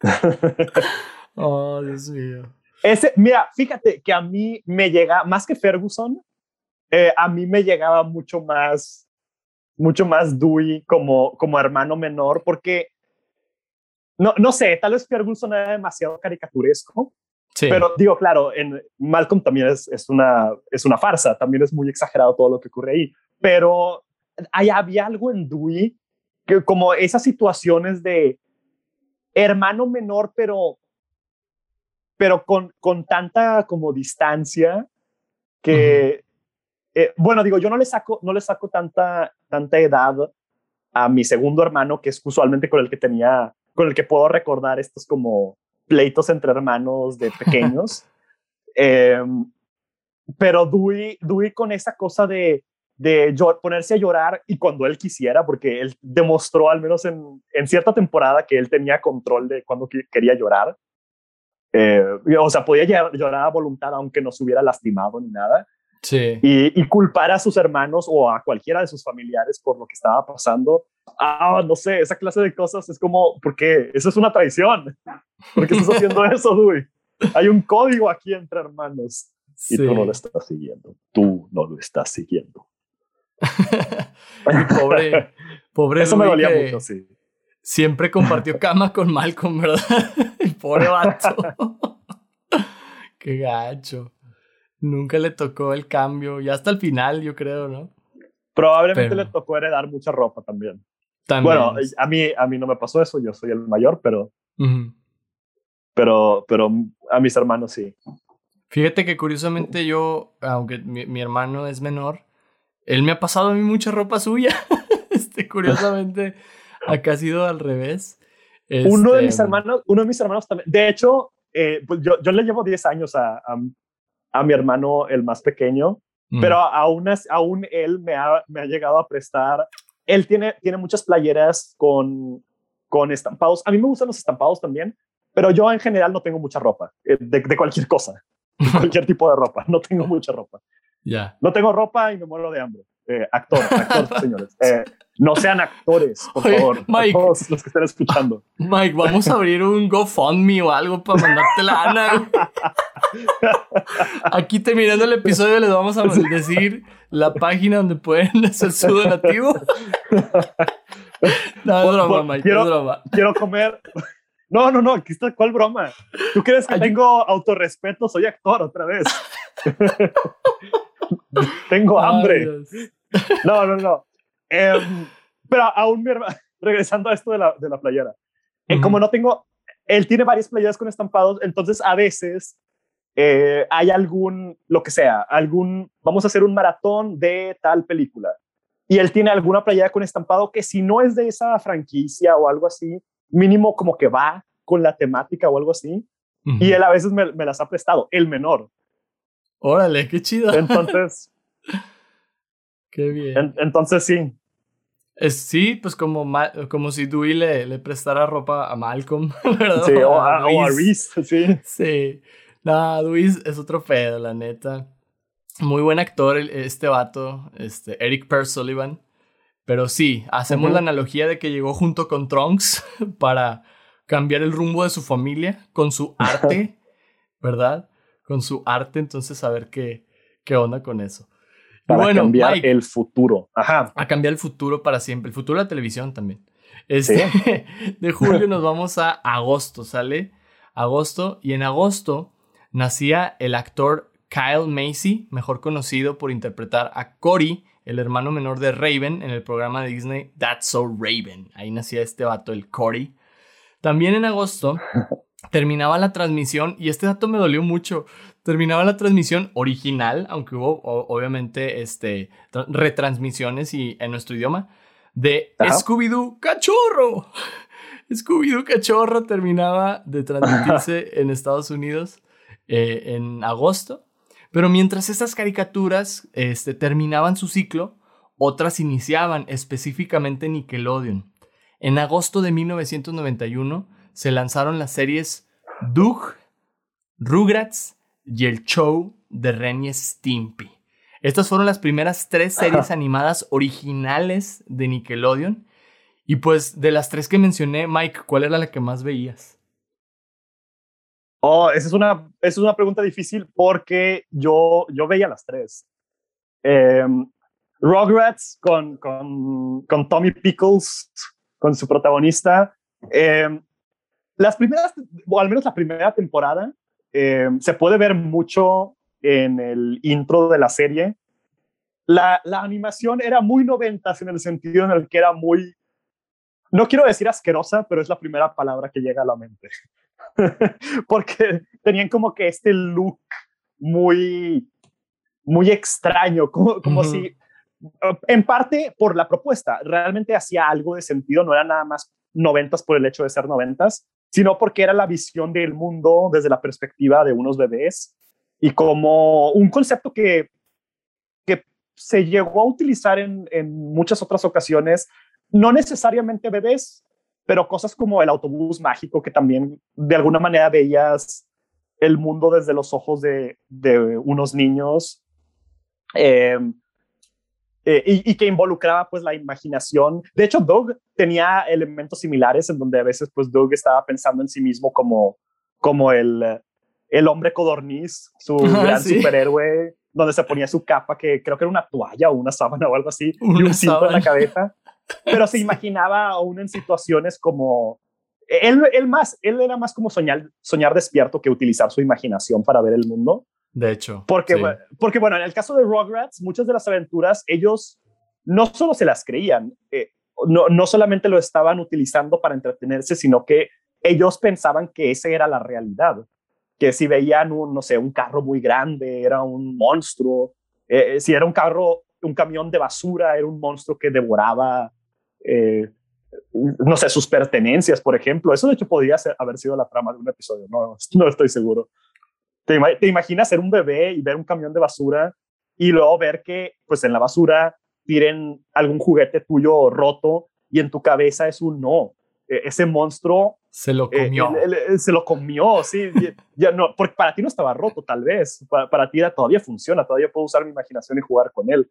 (laughs) oh, Dios mío. Ese, mira, fíjate que a mí me llega, más que Ferguson, eh, a mí me llegaba mucho más, mucho más Dewey como, como hermano menor, porque, no, no sé, tal vez Ferguson era demasiado caricaturesco, pero digo, claro, en Malcolm también es, es, una, es una farsa, también es muy exagerado todo lo que ocurre ahí, pero hay, había algo en Dewey, que como esas situaciones de hermano menor, pero, pero con, con tanta como distancia que, eh, bueno, digo, yo no le saco, no le saco tanta, tanta edad a mi segundo hermano, que es usualmente con el que tenía, con el que puedo recordar estos como pleitos entre hermanos de pequeños. (laughs) Em, pero Dewey, Dewey con esa cosa de, de ponerse a llorar y cuando él quisiera, porque él demostró al menos en, en cierta temporada que él tenía control de cuando quería llorar. Eh, o sea, podía llorar a voluntad aunque no se hubiera lastimado ni nada. Sí. Y, y, culpar a sus hermanos o a cualquiera de sus familiares por lo que estaba pasando. Ah, no sé, esa clase de cosas es como, porque eso es una traición. ¿Por qué estás haciendo (laughs) eso, Dewey? Hay un código aquí entre hermanos. Y tú no lo estás siguiendo. Tú no lo estás siguiendo. (laughs) pobre, pobre. Eso me dolía mucho, sí. Siempre compartió (laughs) cama con Malcolm, ¿verdad? El pobre vato. Qué gacho. Nunca le tocó el cambio, ya hasta el final, yo creo, ¿no? Probablemente le tocó heredar mucha ropa también. también. Bueno, a mí, a mí no me pasó eso, yo soy el mayor, pero, pero, pero a mis hermanos sí. Fíjate que curiosamente yo, aunque mi, hermano es menor, él me ha pasado a mí mucha ropa suya. (laughs) este, curiosamente, (laughs) acá ha sido al revés. uno de mis este, hermanos, uno de mis hermanos también. De hecho, eh, pues yo, yo le llevo 10 años a, a mi hermano, el más pequeño, mm. pero aún, aún él me ha, me ha llegado a prestar. Él tiene, tiene muchas playeras con, con estampados. A mí me gustan los estampados también, pero yo en general no tengo mucha ropa, eh, de, de cualquier cosa, de (laughs) cualquier tipo de ropa. No tengo mucha ropa. Ya. No tengo ropa y me muero de hambre. Eh, actor, actor, (laughs) señores. Eh, no sean actores, por favor. Mike, todos los que estén escuchando. Mike, vamos a abrir un GoFundMe o algo para mandarte la Ana. Aquí terminando el episodio les vamos a decir la página donde pueden hacer su donativo. No, es broma, Mike, quiero, es broma. Quiero comer. No, no, no, aquí está, ¿cuál broma? ¿Tú crees que tengo autorrespeto? Soy actor otra vez. (laughs) tengo hambre. No, no, no. Em, pero aún, regresando a esto de la, de la playera, eh, como no tengo, él tiene varias playeras con estampados, entonces a veces eh, hay algún, lo que sea, algún, vamos a hacer un maratón de tal película. Y él tiene alguna playera con estampado que si no es de esa franquicia o algo así, mínimo como que va con la temática o algo así. Y él a veces me, me, las ha prestado, el menor. Órale, qué chido. Entonces, (laughs) Qué bien. entonces sí. Es, sí, pues como, como si Dewey le, le, prestara ropa a Malcolm, (laughs) ¿verdad? Sí, o a, Reese, sí. Sí. No, Dewey es otro pedo, la neta. Muy buen actor este vato, este, Eric Per Sullivan. Pero sí, hacemos la analogía de que llegó junto con Trunks (laughs) para cambiar el rumbo de su familia con su arte, (laughs) ¿verdad? Con su arte, entonces a ver qué, qué onda con eso. Para cambiar el futuro. Ajá. A cambiar el futuro para siempre. El futuro de la televisión también. Este, (laughs) de julio nos vamos a agosto, ¿sale? Agosto. Y en agosto nacía el actor Kyle Macy, mejor conocido por interpretar a Cory, el hermano menor de Raven, en el programa de Disney That's So Raven. Ahí nacía este vato, el Cory. También en agosto (laughs) terminaba la transmisión, y este dato me dolió mucho, terminaba la transmisión original, aunque hubo obviamente este, retransmisiones y, en nuestro idioma, de Scooby-Doo Cachorro. (laughs) Scooby-Doo Cachorro terminaba de transmitirse en Estados Unidos eh, en agosto, pero mientras estas caricaturas este, terminaban su ciclo, otras iniciaban, específicamente Nickelodeon. En agosto de 1991 se lanzaron las series Doug, Rugrats y el show de Ren y Stimpy. Estas fueron las primeras tres (laughs) series animadas originales de Nickelodeon. Y pues de las tres que mencioné, Mike, ¿cuál era la que más veías? Oh, esa es una, esa es una pregunta difícil porque yo, yo veía las tres. Em, Rugrats con, con, con Tommy Pickles, con su protagonista. Eh, las primeras, o al menos la primera temporada, eh, se puede ver mucho en el intro de la serie. La, la, animación era muy noventas en el sentido en el que era muy, no quiero decir asquerosa, pero es la primera palabra que llega a la mente. (laughs) Porque tenían como que este look muy, muy extraño, como, como si, en parte por la propuesta, realmente hacía algo de sentido, no era nada más noventas por el hecho de ser noventas, sino porque era la visión del mundo desde la perspectiva de unos bebés y como un concepto que, que se llegó a utilizar en, en muchas otras ocasiones, no necesariamente bebés, pero cosas como el autobús mágico, que también de alguna manera veías el mundo desde los ojos de, de unos niños. Eh, eh, y, que involucraba pues la imaginación. De hecho, Doug tenía elementos similares en donde a veces pues Doug estaba pensando en sí mismo como, como el, el hombre codorniz, su (laughs) gran superhéroe, donde se ponía su capa, que creo que era una toalla o una sábana o algo así, y un cinto en la cabeza. Pero se (laughs) imaginaba aún en situaciones como... Él, él, más, él era más como soñar, soñar despierto que utilizar su imaginación para ver el mundo. De hecho. Porque, porque, bueno, en el caso de Rugrats, muchas de las aventuras, ellos no solo se las creían, eh, no, no solamente lo estaban utilizando para entretenerse, sino que ellos pensaban que esa era la realidad. Que si veían un, no sé, un carro muy grande, era un monstruo. Eh, si era un carro, un camión de basura, era un monstruo que devoraba, eh, no sé, sus pertenencias, por ejemplo. Eso de hecho podría haber sido la trama de un episodio, no, (laughs) no estoy seguro. ¿Te, imaginas ser un bebé y ver un camión de basura y luego ver que pues en la basura tiren algún juguete tuyo roto y en tu cabeza es un no. E, ese monstruo Se lo Eh, comió. él- él- él se lo comió, sí. ya- ya no, porque para ti no estaba roto, tal vez. Para, para ti todavía funciona, todavía puedo usar mi imaginación y jugar con él.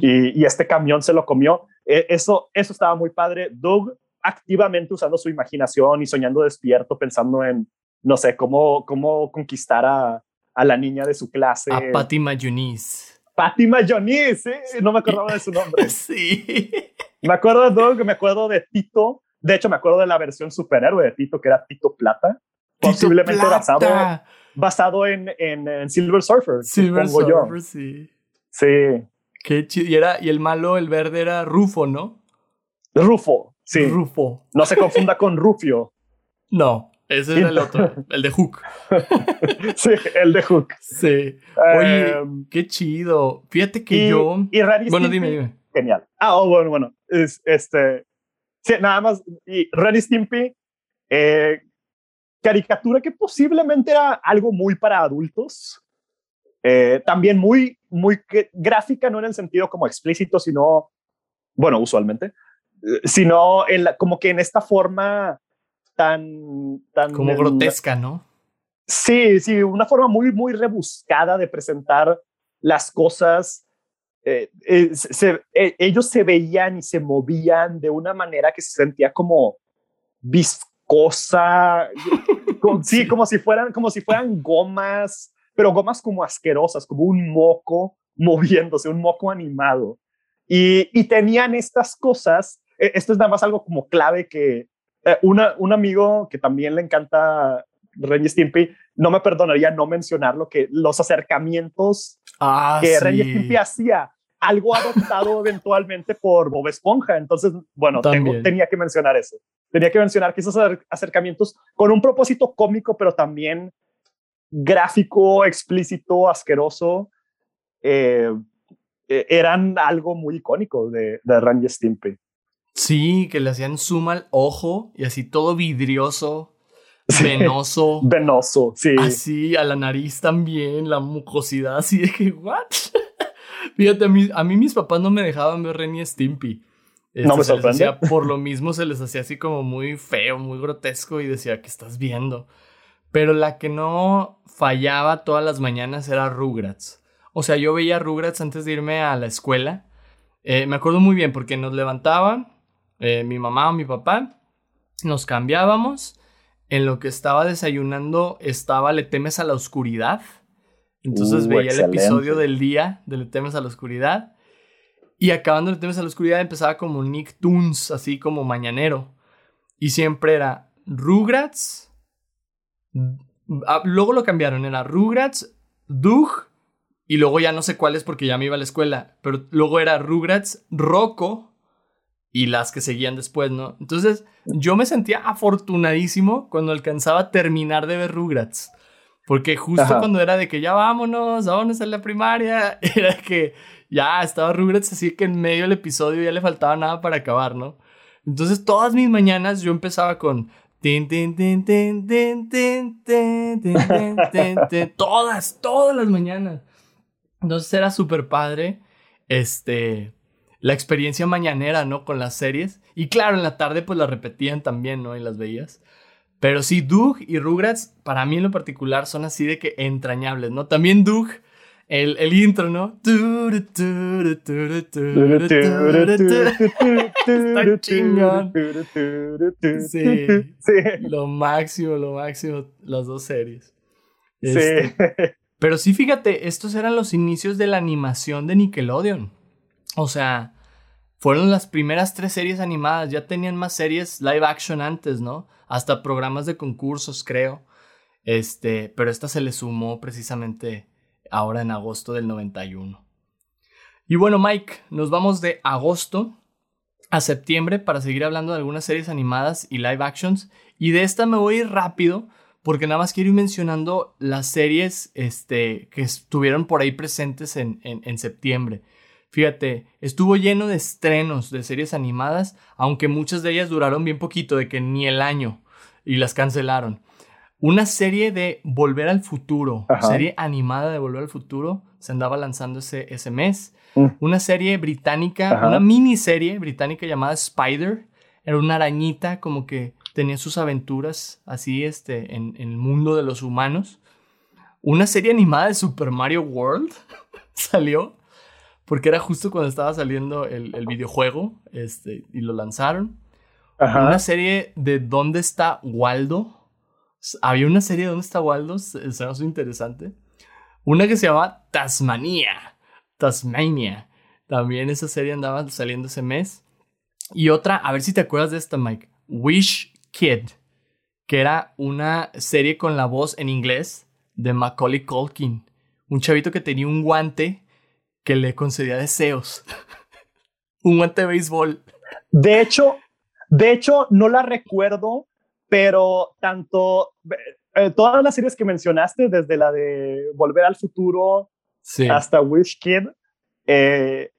Y, y este camión se lo comió. Eh, eso, eso estaba muy padre. Doug activamente usando su imaginación y soñando despierto, pensando en, no sé, cómo, cómo conquistar a, a la niña de su clase. A Patty Mayonnaise. Patty Mayonnaise, sí, no me acordaba de su nombre. (laughs) Sí. Me acuerdo de me acuerdo de Tito. De hecho, me acuerdo de la versión superhéroe de Tito, que era Tito Plata. Posiblemente Tito basado, Plata. basado en, en, en Silver Surfer, Silver supongo yo. Surfer, sí. Sí. Qué chido. Y, era, y el malo, el verde, era Rufo, ¿no? Rufo, sí. Rufo. No se confunda con Rufio. No, ese era el otro, el de Hook. (laughs) Sí, el de Hook. Sí. Oye, Em, qué chido. Fíjate que y, yo. y y Bueno, dime, dime. Genial. Ah, oh, bueno, bueno. Es, este. Sí, nada más. Y Ren y Stimpy, eh, caricatura que posiblemente era algo muy para adultos. Eh, también muy, muy gráfica, no en el sentido como explícito, sino, bueno, usualmente, eh, sino en la- como que en esta forma tan, tan Como grotesca, ¿no? Sí, sí, una forma muy, muy rebuscada de presentar las cosas. Eh, eh, se- eh, ellos se veían y se movían de una manera que se sentía como viscosa, (laughs) co- sí, Sí. como si fueran, como si fueran gomas, pero gomas como asquerosas, como un moco moviéndose, un moco animado. Y, y tenían estas cosas, esto es nada más algo como clave que eh, una, un amigo que también le encanta Ren y Stimpy, no me perdonaría no mencionarlo, que los acercamientos Ah, que sí. Ren y Stimpy hacía, algo adoptado (laughs) eventualmente por Bob Esponja. Entonces, bueno, tengo- tenía que mencionar eso. Tenía que mencionar que esos acer- acercamientos con un propósito cómico, pero también gráfico, explícito, asqueroso, eh, eh, eran algo muy icónico de, de Ren y Stimpy. Sí, que le hacían zoom al ojo y así todo vidrioso, Sí. venoso. (laughs) Venoso, sí. Así, a la nariz también, la mucosidad, así de que, ¿what? (laughs) Fíjate, a mí, a mí mis papás no me dejaban ver Ren y Stimpy. Este, No me sorprende. hacía- por lo mismo se les hacía así como muy feo, muy grotesco y decía, ¿qué estás viendo? Pero la que no fallaba todas las mañanas era Rugrats. O sea, yo veía Rugrats antes de irme a la escuela. Eh, me acuerdo muy bien porque nos levantaban eh, mi mamá o mi papá, nos cambiábamos. En lo que estaba desayunando estaba Le temes a la oscuridad. Entonces Uh, veía el episodio del día de Le temes a la oscuridad. Y acabando Le temes a la oscuridad empezaba como Nicktoons, así como mañanero. Y siempre era Rugrats. ah, luego lo cambiaron, era Rugrats, Doug. Y luego ya no sé cuáles porque ya me iba a la escuela. Pero luego era Rugrats, Rocco y las que seguían después, ¿no? Entonces, yo me sentía afortunadísimo cuando alcanzaba a terminar de ver Rugrats. Porque justo Ajá. cuando era de que ya vámonos, vámonos a la primaria, era que ya estaba Rugrats así que en medio del episodio ya le faltaba nada para acabar, ¿no? Entonces, todas mis mañanas yo empezaba con todas, todas las mañanas. Entonces era súper padre. Este, la experiencia mañanera, ¿no? Con las series. Y claro, en la tarde pues las repetían también, ¿no? Y las veías. Pero sí, Doug y Rugrats, para mí en lo particular, son así de que entrañables, ¿no? También Doug, el, el intro, ¿no? Está chingón. Sí. Sí. Lo máximo, lo máximo, las dos series. Sí. Este, Pero sí, fíjate, estos eran los inicios de la animación de Nickelodeon. O sea, fueron las primeras tres series animadas. Ya tenían más series live action antes, ¿no? Hasta programas de concursos, creo. Este, pero esta se le sumó precisamente ahora en agosto del 91. Y bueno, Mike, nos vamos de agosto a septiembre para seguir hablando de algunas series animadas y live actions. Y de esta me voy a ir rápido porque nada más quiero ir mencionando las series este, que estuvieron por ahí presentes en, en, en septiembre. Fíjate, estuvo lleno de estrenos de series animadas, aunque muchas de ellas duraron bien poquito, de que ni el año, y las cancelaron. Una serie de Volver al Futuro, Ajá. serie animada de Volver al Futuro, se andaba lanzando ese, ese mes. Mm. Una serie británica, Ajá. una miniserie británica llamada Spider, era una arañita como que tenía sus aventuras así este, en, en el mundo de los humanos. Una serie animada de Super Mario World (laughs) salió porque era justo cuando estaba saliendo el, el videojuego este, y lo lanzaron. Una serie de ¿Dónde está Waldo? Había una serie de ¿Dónde está Waldo? Se me hace interesante. Una que se llama Tasmania. Tasmania. También esa serie andaba saliendo ese mes. Y otra, a ver si te acuerdas de esta, Mike. Wish Kid. Que era una serie con la voz en inglés de Macaulay Culkin. Un chavito que tenía un guante que le concedía deseos. un guante de béisbol. De hecho, de hecho, no la recuerdo, pero tanto eh, todas las series que mencionaste, desde la de Volver al Futuro hasta Wish Kid, eh,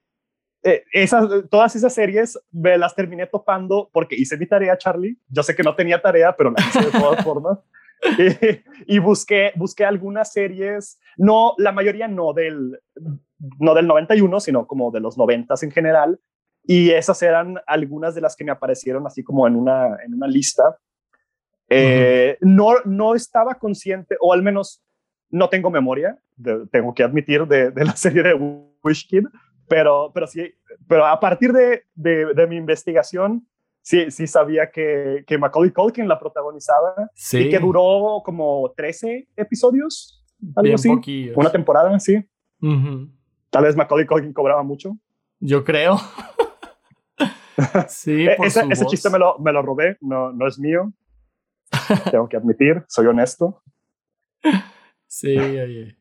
eh, esas, todas esas series me las terminé topando porque hice mi tarea, Charlie. Yo sé que no tenía tarea, pero la hice de todas (laughs) formas. y, busqué, busqué algunas series, no, la mayoría no del, no del 91, sino como de los 90 en general. Y esas eran algunas de las que me aparecieron así como en una, en una lista. Eh, no, no estaba consciente, o al menos no tengo memoria, tengo que admitir, de, de, la (laughs) serie de Wish Kid, pero, pero sí, pero a partir de, de, mi investigación, sí, sí sabía que, que Macaulay Culkin la protagonizaba sí. y que duró como 13 episodios, algo así, una temporada, sí. Tal vez Macaulay Culkin cobraba mucho. Yo creo. sí, (laughs) e, ese, ese chiste me lo, me lo robé, no, no es mío. Tengo que admitir, soy honesto. Sí, oye.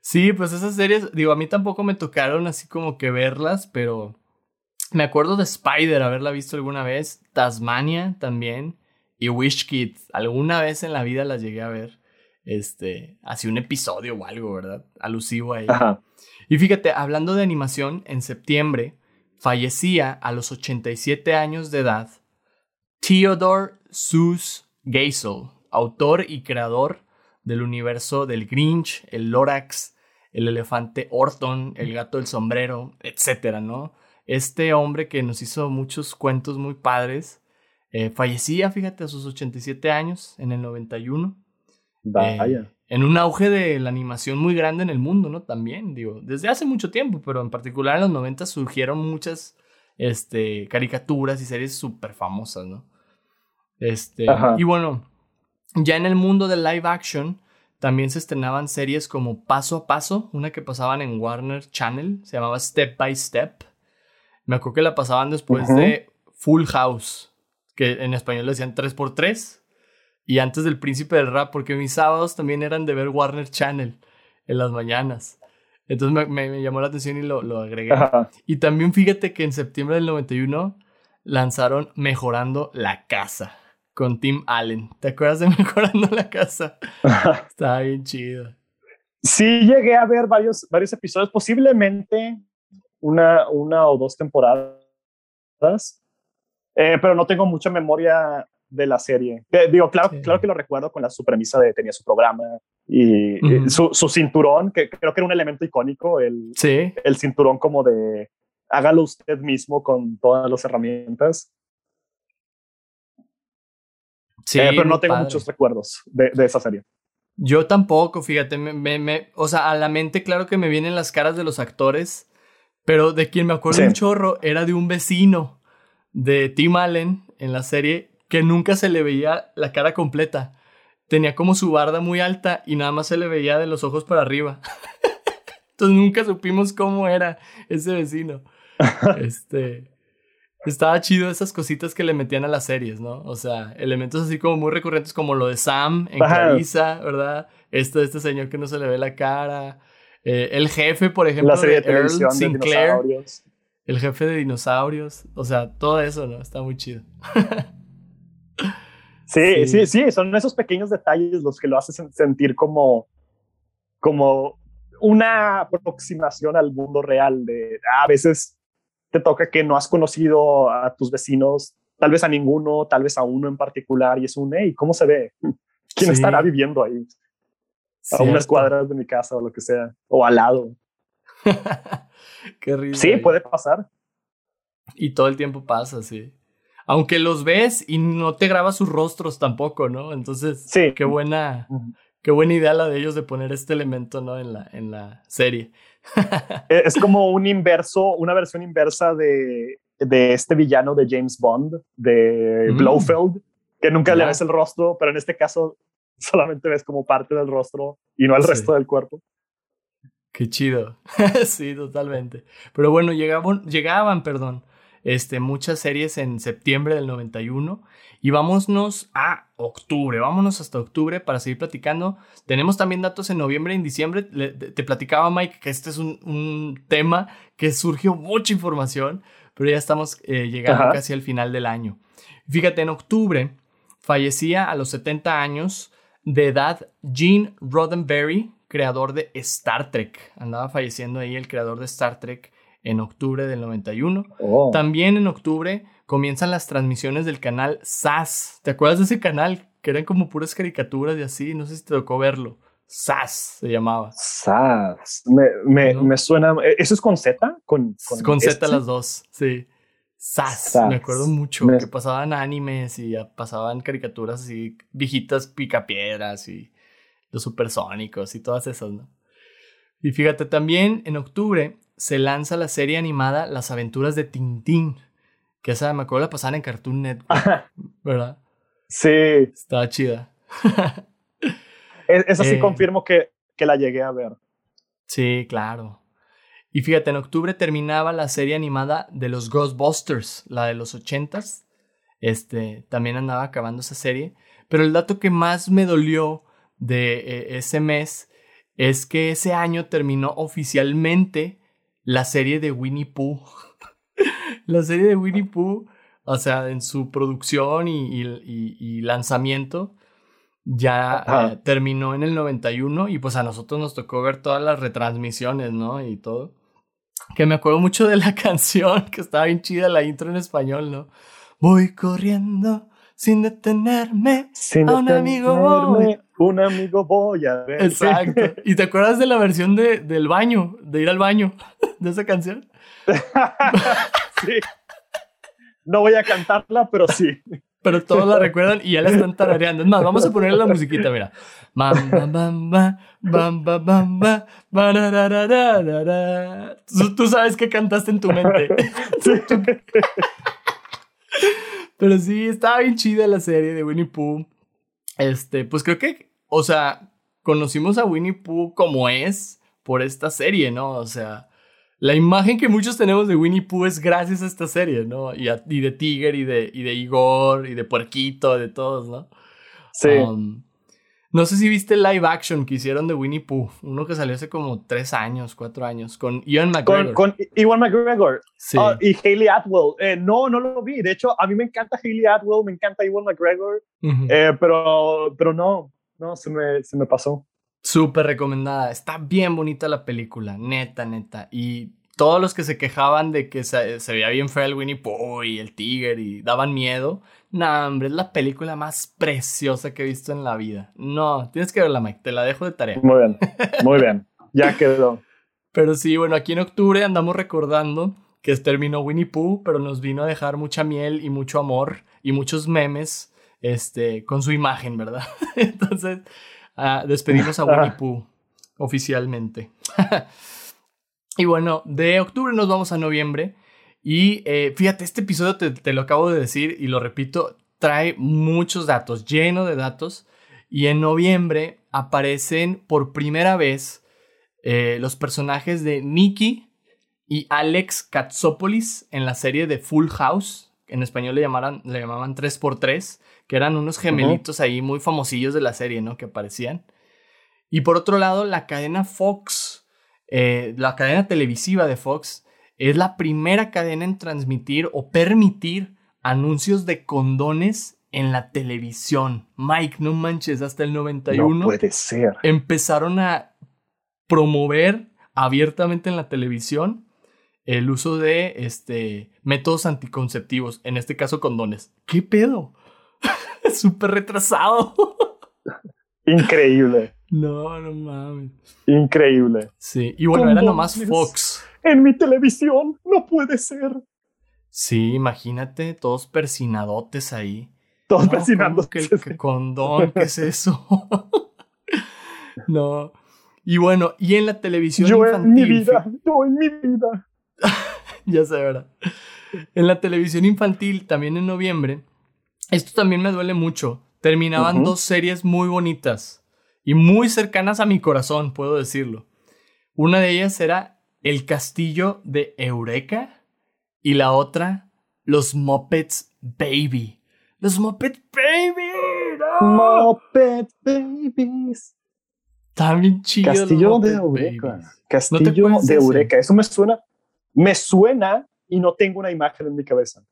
Sí, pues esas series, digo, a mí tampoco me tocaron así como que verlas, pero me acuerdo de Spider, haberla visto alguna vez, Tasmania también, y Wish Kids, alguna vez en la vida las llegué a ver, este, así un episodio o algo, ¿verdad? Alusivo a ella. Y fíjate, hablando de animación, en septiembre fallecía a los 87 años de edad Theodore Seuss Geisel, autor y creador del universo del Grinch, el Lorax, el elefante Orton, el gato del sombrero, etcétera, ¿no? Este hombre que nos hizo muchos cuentos muy padres, eh, fallecía, fíjate, a sus 87 años, en el 91. Vaya. En un auge de la animación muy grande en el mundo, ¿no? También, digo, desde hace mucho tiempo, pero en particular en los 90 surgieron muchas este, caricaturas y series súper famosas, ¿no? Este, y bueno, ya en el mundo del live action también se estrenaban series como Paso a Paso, una que pasaban en Warner Channel, se llamaba Step by Step. Me acuerdo que la pasaban después de Full House, que en español le decían 3x3, y antes del Príncipe del Rap, porque mis sábados también eran de ver Warner Channel en las mañanas. Entonces me, llamó la atención y lo, lo agregué. Y también fíjate que en septiembre del 91 lanzaron Mejorando la Casa con Tim Allen. ¿Te acuerdas de (laughs) Mejorando la Casa? (laughs) Estaba bien chido. Sí, llegué a ver varios, varios episodios, posiblemente una, una o dos temporadas, eh, pero no tengo mucha memoria de la serie. Eh, digo, claro, claro que lo recuerdo con la su premisa de tenía su programa y, su, su, cinturón, que creo que era un elemento icónico, el, sí. el cinturón como de hágalo usted mismo con todas las herramientas. Sí, eh, pero no tengo muchos recuerdos de, de, esa serie. Yo tampoco, fíjate, me, me, o sea, a la mente claro que me vienen las caras de los actores, pero de quien me acuerdo un chorro era de un vecino de Tim Allen en la serie que nunca se le veía la cara completa. Tenía como su barda muy alta y nada más se le veía de los ojos para arriba. (laughs) Entonces nunca supimos cómo era ese vecino. (laughs) este, estaba chido esas cositas que le metían a las series, ¿no? O sea, elementos así como muy recurrentes como lo de Sam en Carissa, ¿verdad? Esto de este señor que no se le ve la cara. Eh, el jefe, por ejemplo, la serie de, Earl Sinclair. el jefe de dinosaurios. O sea, todo eso, ¿no? Está muy chido. (laughs) sí, sí, sí, son esos pequeños detalles los que lo hacen sentir como, como una aproximación al mundo real. De a veces te toca que no has conocido a tus vecinos, tal vez a ninguno, tal vez a uno en particular, y es un, hey, ¿cómo se ve? (laughs) ¿Quién estará viviendo ahí? A unas cuadras de mi casa o lo que sea, o al lado. (laughs) Qué risa. Sí, puede pasar. Y todo el tiempo pasa, sí. Aunque los ves y no te grabas sus rostros tampoco, ¿no? Entonces, Sí. qué buena, qué buena idea la de ellos de poner este elemento, ¿no? En la, en la serie. (laughs) Eh, Es como un inverso, una versión inversa de, de este villano de James Bond, de Mm. Blofeld, que nunca le ves el rostro, pero en este caso solamente ves como parte del rostro y no el Sí. resto del cuerpo. Qué chido. (laughs) sí, totalmente. Pero bueno, llegaban, llegaban, perdón, este, muchas series en septiembre del 91 y vámonos a octubre, vámonos hasta octubre para seguir platicando. Tenemos también datos en noviembre y en diciembre. Le- te platicaba Mike que este es un, un tema que surgió mucha información, pero ya estamos eh, llegando Ajá. casi al final del año. Fíjate, en octubre fallecía a los 70 años de edad Gene Roddenberry, creador de Star Trek. Andaba falleciendo ahí el creador de Star Trek en octubre del 91. Oh. También en octubre comienzan las transmisiones del canal SAS. ¿Te acuerdas de ese canal? Que eran como puras caricaturas y así. No sé si te tocó verlo. SAS se llamaba. Sas. Me, me, ¿No? me suena. eh, ¿Eso es con Z? Con, Con, Z este? las dos, sí. SAS. SAS. Me acuerdo mucho Me- que pasaban animes y pasaban caricaturas así, viejitas picapiedras y los supersónicos y todas esas, ¿no? Y fíjate, también en octubre se lanza la serie animada Las aventuras de Tintín. Que esa me acuerdo la pasaban en Cartoon Network, ¿verdad? Sí, Estaba chida. es- esa sí Eh. confirmo que, que la llegué a ver. Sí, claro. Y fíjate, en octubre terminaba la serie animada de los Ghostbusters, la de los ochentas. Este, también andaba acabando esa serie. Pero el dato que más me dolió de eh, ese mes es que ese año terminó oficialmente la serie de Winnie Pooh. (laughs) la serie de Winnie Pooh, o sea, en su producción y, y- y- y lanzamiento, ya eh, terminó en el 91 y pues a nosotros nos tocó ver todas las retransmisiones, ¿no? Y todo. Que me acuerdo mucho de la (laughs) canción, que estaba bien chida la intro en español, ¿no? Voy corriendo sin detenerme. Sin A un amigo Un amigo voy a ver. (laughs) Exacto. ¿Y te acuerdas de la versión de, del baño, de ir al baño, (laughs) de esa canción? (laughs) sí. No voy a cantarla, pero sí. Pero todos la recuerdan y ya la están tarareando. Es más, vamos a ponerle la musiquita, mira. Tú sabes que cantaste en tu mente. Pero sí, estaba bien chida la serie de Winnie Pooh. Este, pues creo que, o sea, conocimos a Winnie Pooh como es por esta serie, ¿no? O sea, la imagen que muchos tenemos de Winnie Pooh es gracias a esta serie, ¿no? Y, a- y de Tiger y de, y de Igor y de Puerquito, de todos, ¿no? Sí. Um, no sé si viste el live action que hicieron de Winnie Pooh, uno que salió hace como tres años, cuatro años, con Ian McGregor. con, con Ewan McGregor sí. Ah, y Hayley Atwell. Eh, no, no lo vi. De hecho, a mí me encanta Hayley Atwell, me encanta Ewan McGregor, eh, pero, pero no, no, se me, se me pasó. Súper recomendada. Está bien bonita la película, neta, neta. Y todos los que se quejaban de que se, se veía bien feo el Winnie Pooh y el Tiger y daban miedo. No, hombre, es la película más preciosa que he visto en la vida. No, tienes que verla, Mike. Te la dejo de tarea. Muy bien, muy bien. Ya quedó. Pero sí, bueno, aquí en octubre andamos recordando que terminó Winnie Pooh, pero nos vino a dejar mucha miel y mucho amor y muchos memes este, con su imagen, ¿verdad? (laughs) Entonces, ah, despedimos a Winnie Pooh oficialmente. (laughs) y bueno, de octubre nos vamos a noviembre. Y eh, fíjate, este episodio te, te lo acabo de decir y lo repito, trae muchos datos, lleno de datos. Y en noviembre aparecen por primera vez eh, los personajes de Nicky y Alex Katsopoulos en la serie de Full House. En español le, llamaran, le llamaban 3x3, que eran unos gemelitos ahí muy famosillos de la serie, ¿no? Que aparecían. Y por otro lado, la cadena Fox, eh, la cadena televisiva de Fox, es la primera cadena en transmitir o permitir anuncios de condones en la televisión. Mike, no manches, hasta el 91 No puede ser. empezaron a promover abiertamente en la televisión el uso de este, métodos anticonceptivos, en este caso condones. ¿Qué pedo? (laughs) Súper retrasado. Increíble, no, no mames. increíble. Sí, y bueno, era nomás Fox. En mi televisión, no puede ser. Sí, imagínate, todos persinadotes ahí. Todos persinando. ¿Qué, qué condón? ¿Qué es eso? (laughs) no. Y bueno, y en la televisión yo infantil. en mi vida, yo en mi vida. (laughs) ya sé, ¿verdad? En la televisión infantil, también en noviembre, esto también me duele mucho. Terminaban dos series muy bonitas y muy cercanas a mi corazón, puedo decirlo. Una de ellas era El Castillo de Eureka y la otra, Los Muppets Baby. Los Muppets Baby. ¡no! Muppet Babies. Chidos. los Castillo de Eureka. Babies. Castillo de? Eureka. Eso me suena. Me suena y no tengo una imagen en mi cabeza.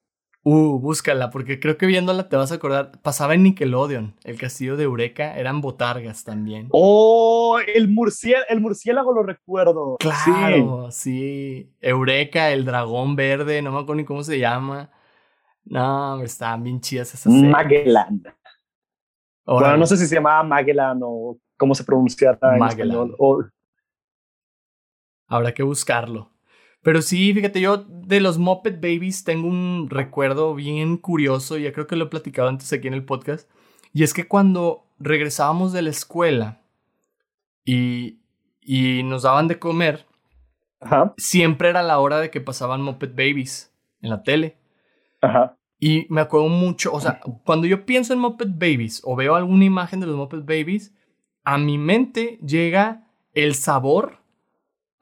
Uh, búscala, porque creo que viéndola te vas a acordar. Pasaba en Nickelodeon. El castillo de Eureka eran botargas también. Oh, el, murciélago, el murciélago lo recuerdo. Claro, sí. Eureka, el dragón verde, no me acuerdo ni cómo se llama. No, hombre, estaban bien chidas esas Sí. series. Magellan. Bueno, no sé si se llamaba Magellan o cómo se pronunciara en Magellan. español. O- Habrá que buscarlo. Pero sí, fíjate, yo de los Muppet Babies tengo un recuerdo bien curioso, ya creo que lo he platicado antes aquí en el podcast, y es que cuando regresábamos de la escuela y, y nos daban de comer, Ajá, siempre era la hora de que pasaban Muppet Babies en la tele. ajá. Y me acuerdo mucho, o sea, cuando yo pienso en Muppet Babies o veo alguna imagen de los Muppet Babies, a mi mente llega el sabor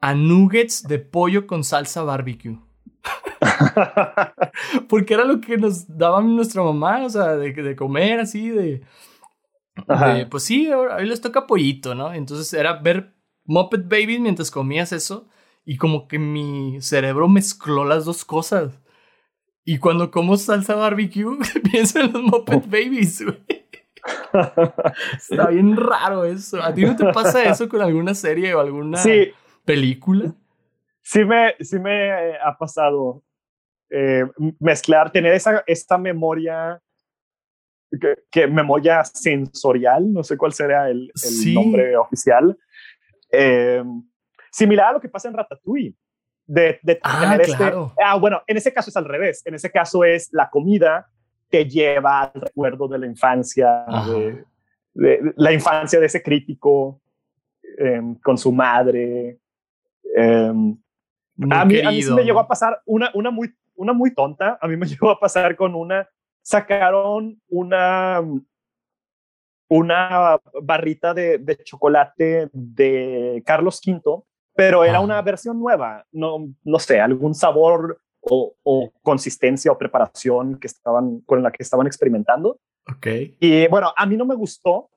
a nuggets de pollo con salsa barbecue. (laughs) Porque era lo que nos daba nuestra mamá, o sea, de, de comer así, de, de, Pues sí, hoy les toca pollito, ¿no? Entonces era ver Muppet Babies mientras comías eso y como que mi cerebro mezcló las dos cosas. Y cuando como salsa barbecue, (laughs) pienso en los Muppet Babies, güey. (laughs) Está bien raro eso. ¿A ti no te pasa eso con alguna serie o alguna Sí, película? sí me, sí me ha pasado eh, mezclar, tener esa, esta memoria, que, que memoria sensorial, no sé cuál será el, el Sí. nombre oficial, eh, similar a lo que pasa en Ratatouille. De, de Ah, tener este- claro. ah, bueno, en ese caso es al revés. En ese caso es la comida te lleva al recuerdo de la infancia, de, de la infancia de ese crítico em, con su madre. Em, a, mí, a me llegó a pasar una, una, muy, una muy tonta. A mí me (laughs) llegó a pasar con una. Sacaron una. Una barrita de, de chocolate de Carlos V, pero era Ah. una versión nueva. No, no sé, algún sabor o, o consistencia o preparación que estaban, con la que estaban experimentando. Ok. Y bueno, a mí no me gustó,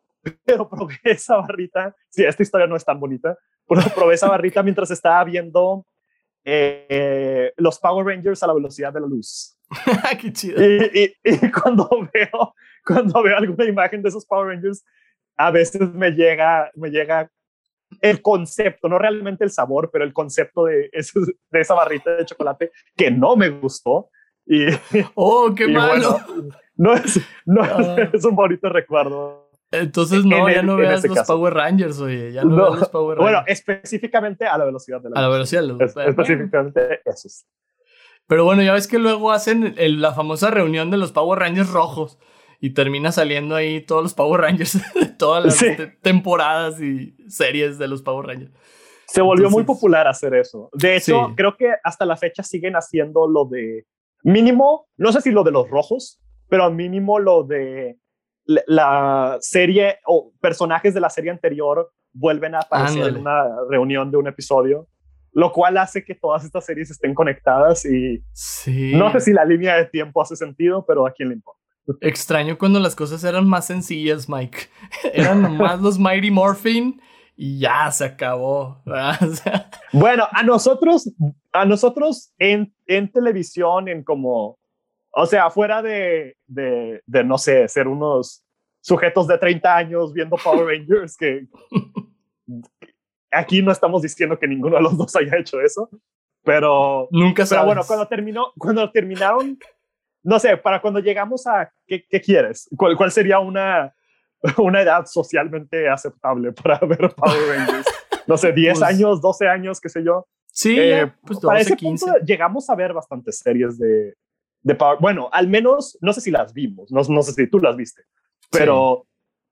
pero probé (laughs) esa barrita. Sí, esta historia no es tan bonita, pero (laughs) probé esa barrita mientras estaba viendo eh, los Power Rangers a la velocidad de la luz. (laughs) Qué chido. Y, y- y cuando veo, cuando veo alguna imagen de esos Power Rangers, a veces me llega, me llega el concepto, no realmente el sabor, pero el concepto de, esos- de esa barrita de chocolate que no me gustó. Y, Oh, qué y malo. bueno, no es, no Ah. es un bonito recuerdo. Entonces no, en ya el- no veas ese los caso. Power Rangers, oye. Ya no, No. veas los Power Bueno, Rangers. específicamente a la velocidad de la a la velocidad. Es- Bueno. específicamente esos. Pero bueno, ya ves que luego hacen el- la famosa reunión de los Power Rangers rojos y termina saliendo ahí todos los Power Rangers (laughs) de todas las Sí. te- temporadas y series de los Power Rangers. Se volvió muy Entonces- popular hacer eso. De hecho, Sí. creo que hasta la fecha siguen haciendo lo de mínimo, no sé si lo de los rojos, pero mínimo lo de la, serie o personajes de la serie anterior vuelven a aparecer Ándale. en una reunión de un episodio, lo cual hace que todas estas series estén conectadas y Sí. no sé si la línea de tiempo hace sentido, pero a quién le importa. Extraño cuando las cosas eran más sencillas, Mike. (laughs) Eran nomás los Mighty Morphin y ya se acabó. ¿verdad? (laughs) O sea, Bueno, a nosotros, a nosotros en, en televisión, en como, o sea, fuera de, de, de, no sé, ser unos sujetos de 30 años viendo Power (laughs) Rangers, que aquí no estamos diciendo que ninguno de los dos haya hecho eso, pero, nunca pero sabes. bueno, cuando terminó, cuando terminaron, no sé, para cuando llegamos a, ¿qué, qué quieres? ¿Cuál, ¿Cuál sería una, una edad socialmente aceptable para ver Power Rangers? No sé, (laughs) 10 Pues- años, 12 años, qué sé yo. Sí, Eh, pues para 12, ese 15. punto llegamos a ver bastantes series de, de Power. Bueno, al menos, no sé si las vimos, no, no sé si tú las viste, pero,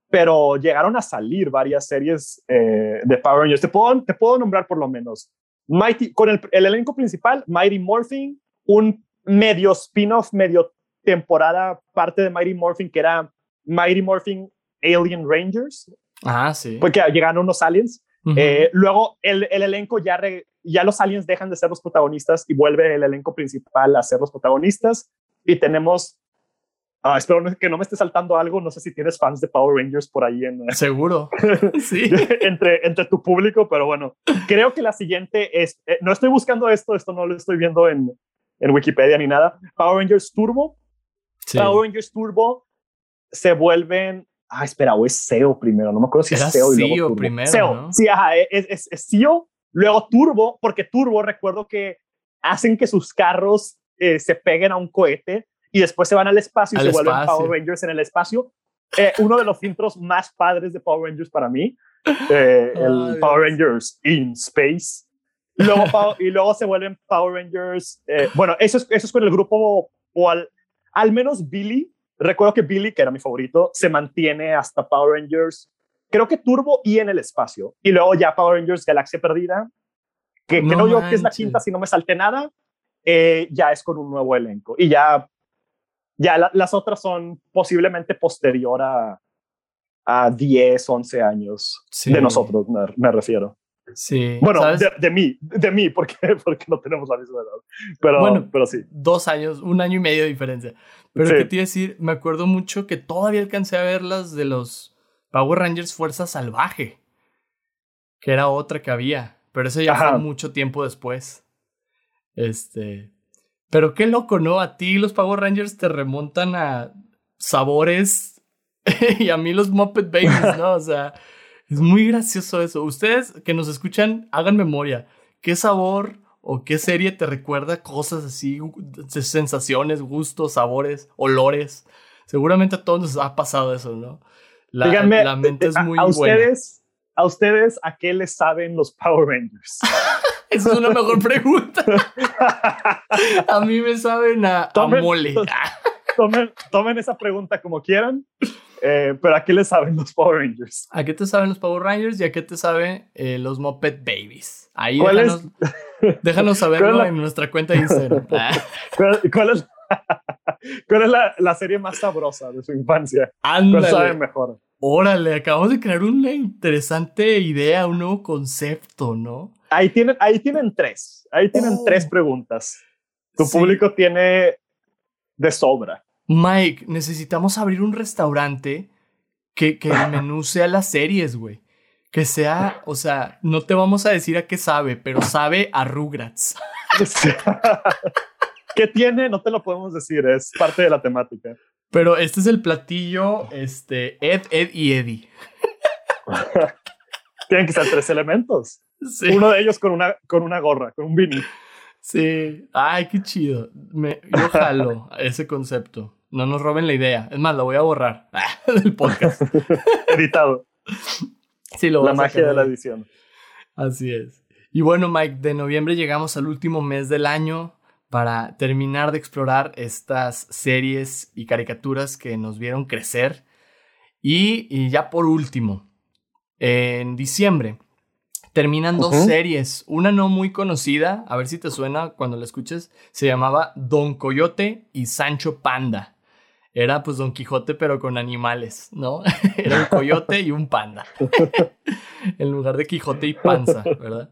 pero llegaron a salir varias series eh, de Power Rangers. Te puedo, te puedo nombrar por lo menos. Mighty, con el, el elenco principal, Mighty Morphin, un medio spin-off, medio temporada, parte de Mighty Morphin, que era Mighty Morphin Alien Rangers. Ah, sí. Porque llegaron unos aliens. Eh, luego el, el elenco ya, ya los aliens dejan de ser los protagonistas y vuelve el elenco principal a ser los protagonistas. Y tenemos, ah, espero que no me esté saltando algo, no sé si tienes fans de Power Rangers por ahí en... (laughs) Seguro, (laughs) sí. entre, entre tu público, pero bueno, creo que la siguiente es, eh, no estoy buscando esto, esto no lo estoy viendo en, en Wikipedia ni nada. Power Rangers Turbo. Power Rangers Turbo se vuelven ah, espera, o es SEO primero, no me acuerdo si es SEO y luego Turbo. primero, SEO, sí, ajá, es, es, SEO, luego Turbo, porque Turbo recuerdo que hacen que sus carros eh, se peguen a un cohete y después se van al espacio y se vuelven Power Rangers en el espacio. Eh, uno de los intros más padres de Power Rangers para mí, eh, el Power Rangers in Space. Luego, y luego se vuelven Power Rangers. bueno, eso es, eso es con el grupo, o al, al menos Billy Recuerdo que Billy, que era mi favorito, se mantiene hasta Power Rangers, creo que Turbo y en el espacio. Y luego ya Power Rangers Galaxia Perdida, que creo yo que es la quinta, si no me salté nada, eh, ya es con un nuevo elenco. Y ya, ya las otras son posiblemente posterior a, a 10, 11 años de nosotros, me refiero. Sí. Bueno, de, mí, de mí, porque, (laughs) porque no tenemos la misma edad. Pero, bueno, pero sí. Dos años, un año y medio de diferencia. Pero sí. que te iba a decir, me acuerdo mucho que todavía alcancé a ver las de los Power Rangers Fuerza Salvaje, que era otra que había. Pero eso ya fue mucho tiempo después. Este. Pero qué loco, ¿no? A ti los Power Rangers te remontan a sabores (laughs) y a mí los Muppet Babies, ¿no? O sea. Es muy gracioso eso. Ustedes que nos escuchan, hagan memoria. ¿Qué sabor o qué serie te recuerda cosas así, sensaciones, gustos, sabores, olores? Seguramente a todos nos ha pasado eso, ¿no? La, Díganme, la mente es muy a, ustedes, ¿A ustedes a qué les saben los Power Rangers? (laughs) Esa es una mejor pregunta. (laughs) a mí me saben a, mole. tomen, tomen esa pregunta como quieran. Eh, pero ¿a qué le saben los Power Rangers? ¿A qué te saben los Power Rangers y a qué te saben eh, los Muppet Babies? Ahí déjanos, déjanos saberlo en nuestra cuenta de Instagram. (laughs) ¿Cuál, es, cuál es la, la, serie más sabrosa de su infancia? Ándale. ¿Cuál sabe mejor? Órale, acabamos de crear una interesante idea, un nuevo concepto, ¿no? Ahí tienen, ahí tienen tres. Ahí tienen oh. tres preguntas. Tu público tiene de sobra. Mike, necesitamos abrir un restaurante que, que el (laughs) menú sea las series, güey. Que sea, o sea, no te vamos a decir a qué sabe, pero sabe a Rugrats. (laughs) (laughs) ¿Qué tiene? No te lo podemos decir, es parte de la temática. Pero este es el platillo, este, Ed, Ed y Eddie. (laughs) Tienen que ser tres elementos. Uno de ellos con una, con una gorra, con un vinil. Sí, ay, qué chido. Me, yo jalo (laughs) ese concepto. No nos roben la idea. Es más, lo voy a borrar (laughs) del podcast. Editado. Sí, lo La magia de la edición. Así es. Y bueno, Mike, de noviembre llegamos al último mes del año para terminar de explorar estas series y caricaturas que nos vieron crecer. Y, y ya por último, en diciembre terminan dos series. Una no muy conocida, a ver si te suena cuando la escuches, se llamaba Don Coyote y Sancho Panda. Era pues Don Quijote pero con animales, ¿no? (laughs) Era un coyote y un panda. (laughs) (laughs) en lugar de Quijote y panza, ¿verdad?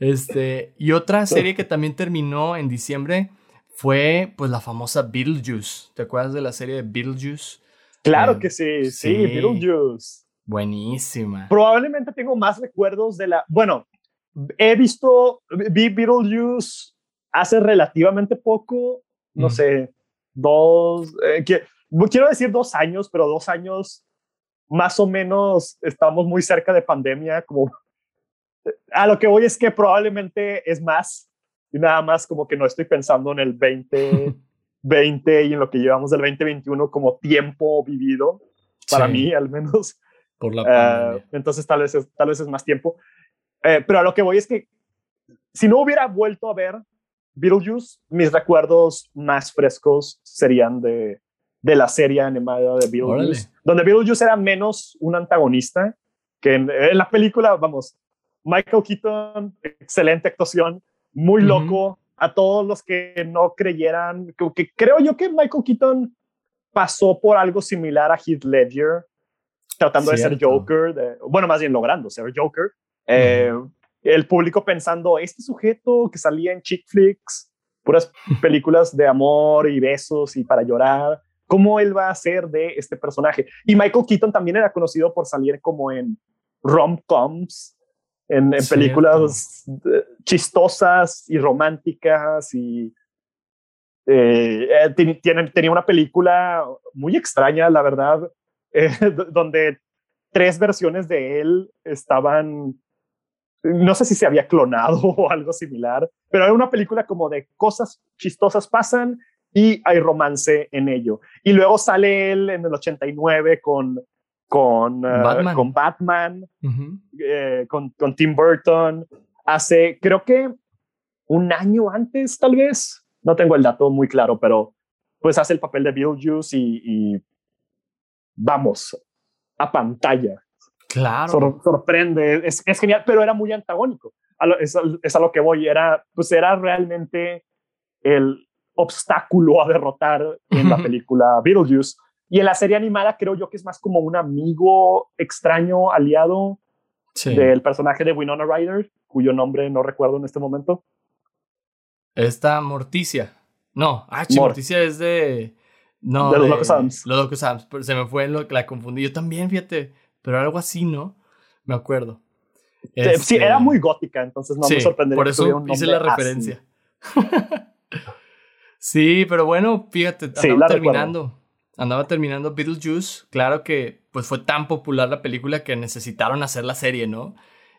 Este, y otra (laughs) serie que también terminó en diciembre fue pues la famosa Beetlejuice. ¿Te acuerdas de la serie de Beetlejuice? Claro eh, que sí, sí, sí, Beetlejuice. Buenísima. Probablemente tengo más recuerdos de la. Bueno, he visto. Vi Beetlejuice hace relativamente poco. No mm. sé, dos. Eh, quiero decir dos años, pero dos años más o menos estamos muy cerca de pandemia. Como. A lo que voy es que probablemente es más. Y nada más como que no estoy pensando en el 2020 (laughs) y en lo que llevamos del 2021 como tiempo vivido. Para mí, al menos. Por la eh, entonces tal vez, es, tal vez es más tiempo. Eh, pero a lo que voy es que si no hubiera vuelto a ver Beetlejuice, mis recuerdos más frescos serían de, de la serie animada de Beetlejuice, donde Beetlejuice era menos un antagonista que en, la película, vamos, Michael Keaton, excelente actuación, muy loco. A todos los que no creyeran, que, creo yo que Michael Keaton pasó por algo similar a Heath Ledger, tratando de ser Joker, bueno, más bien logrando ser Joker. Eh, el público pensando, este sujeto que salía en chick flicks, puras (laughs) películas de amor y besos y para llorar, ¿cómo él va a ser de este personaje? Y Michael Keaton también era conocido por salir como en rom-coms en, películas eh, chistosas y románticas y eh, eh tenía una película muy extraña, la verdad, (laughs) eh, donde tres versiones de él estaban, no sé si se había clonado (laughs) o algo similar, pero era una película como de cosas chistosas pasan y hay romance en ello. Y luego sale él en el 89 con con eh, Batman, con, Batman eh, con, con, Tim Burton. Hace, creo que un año antes, tal vez, no tengo el dato muy claro, pero pues hace el papel de Beetlejuice y, y vamos, a pantalla. Claro. sorprende, es, es, genial, pero era muy antagónico. es, es, a lo que voy, era, pues era realmente el obstáculo a derrotar en la película Beetlejuice y en la serie animada creo yo que es más como un amigo extraño, aliado del personaje de Winona Ryder, cuyo nombre no recuerdo en este momento. Esta Morticia. No, ah, Morticia es de... No, de los Locos Adams. Los Locos Adams. Se me fue lo que la confundí. Yo también, fíjate. Pero algo así, ¿no? Me acuerdo. Sí, este, era muy gótica, entonces no me sorprendería. Por eso hice la referencia. (laughs) sí, pero bueno, fíjate, sí, terminando andaba terminando Beetlejuice, claro que pues fue tan popular la película que necesitaron hacer la serie, ¿no?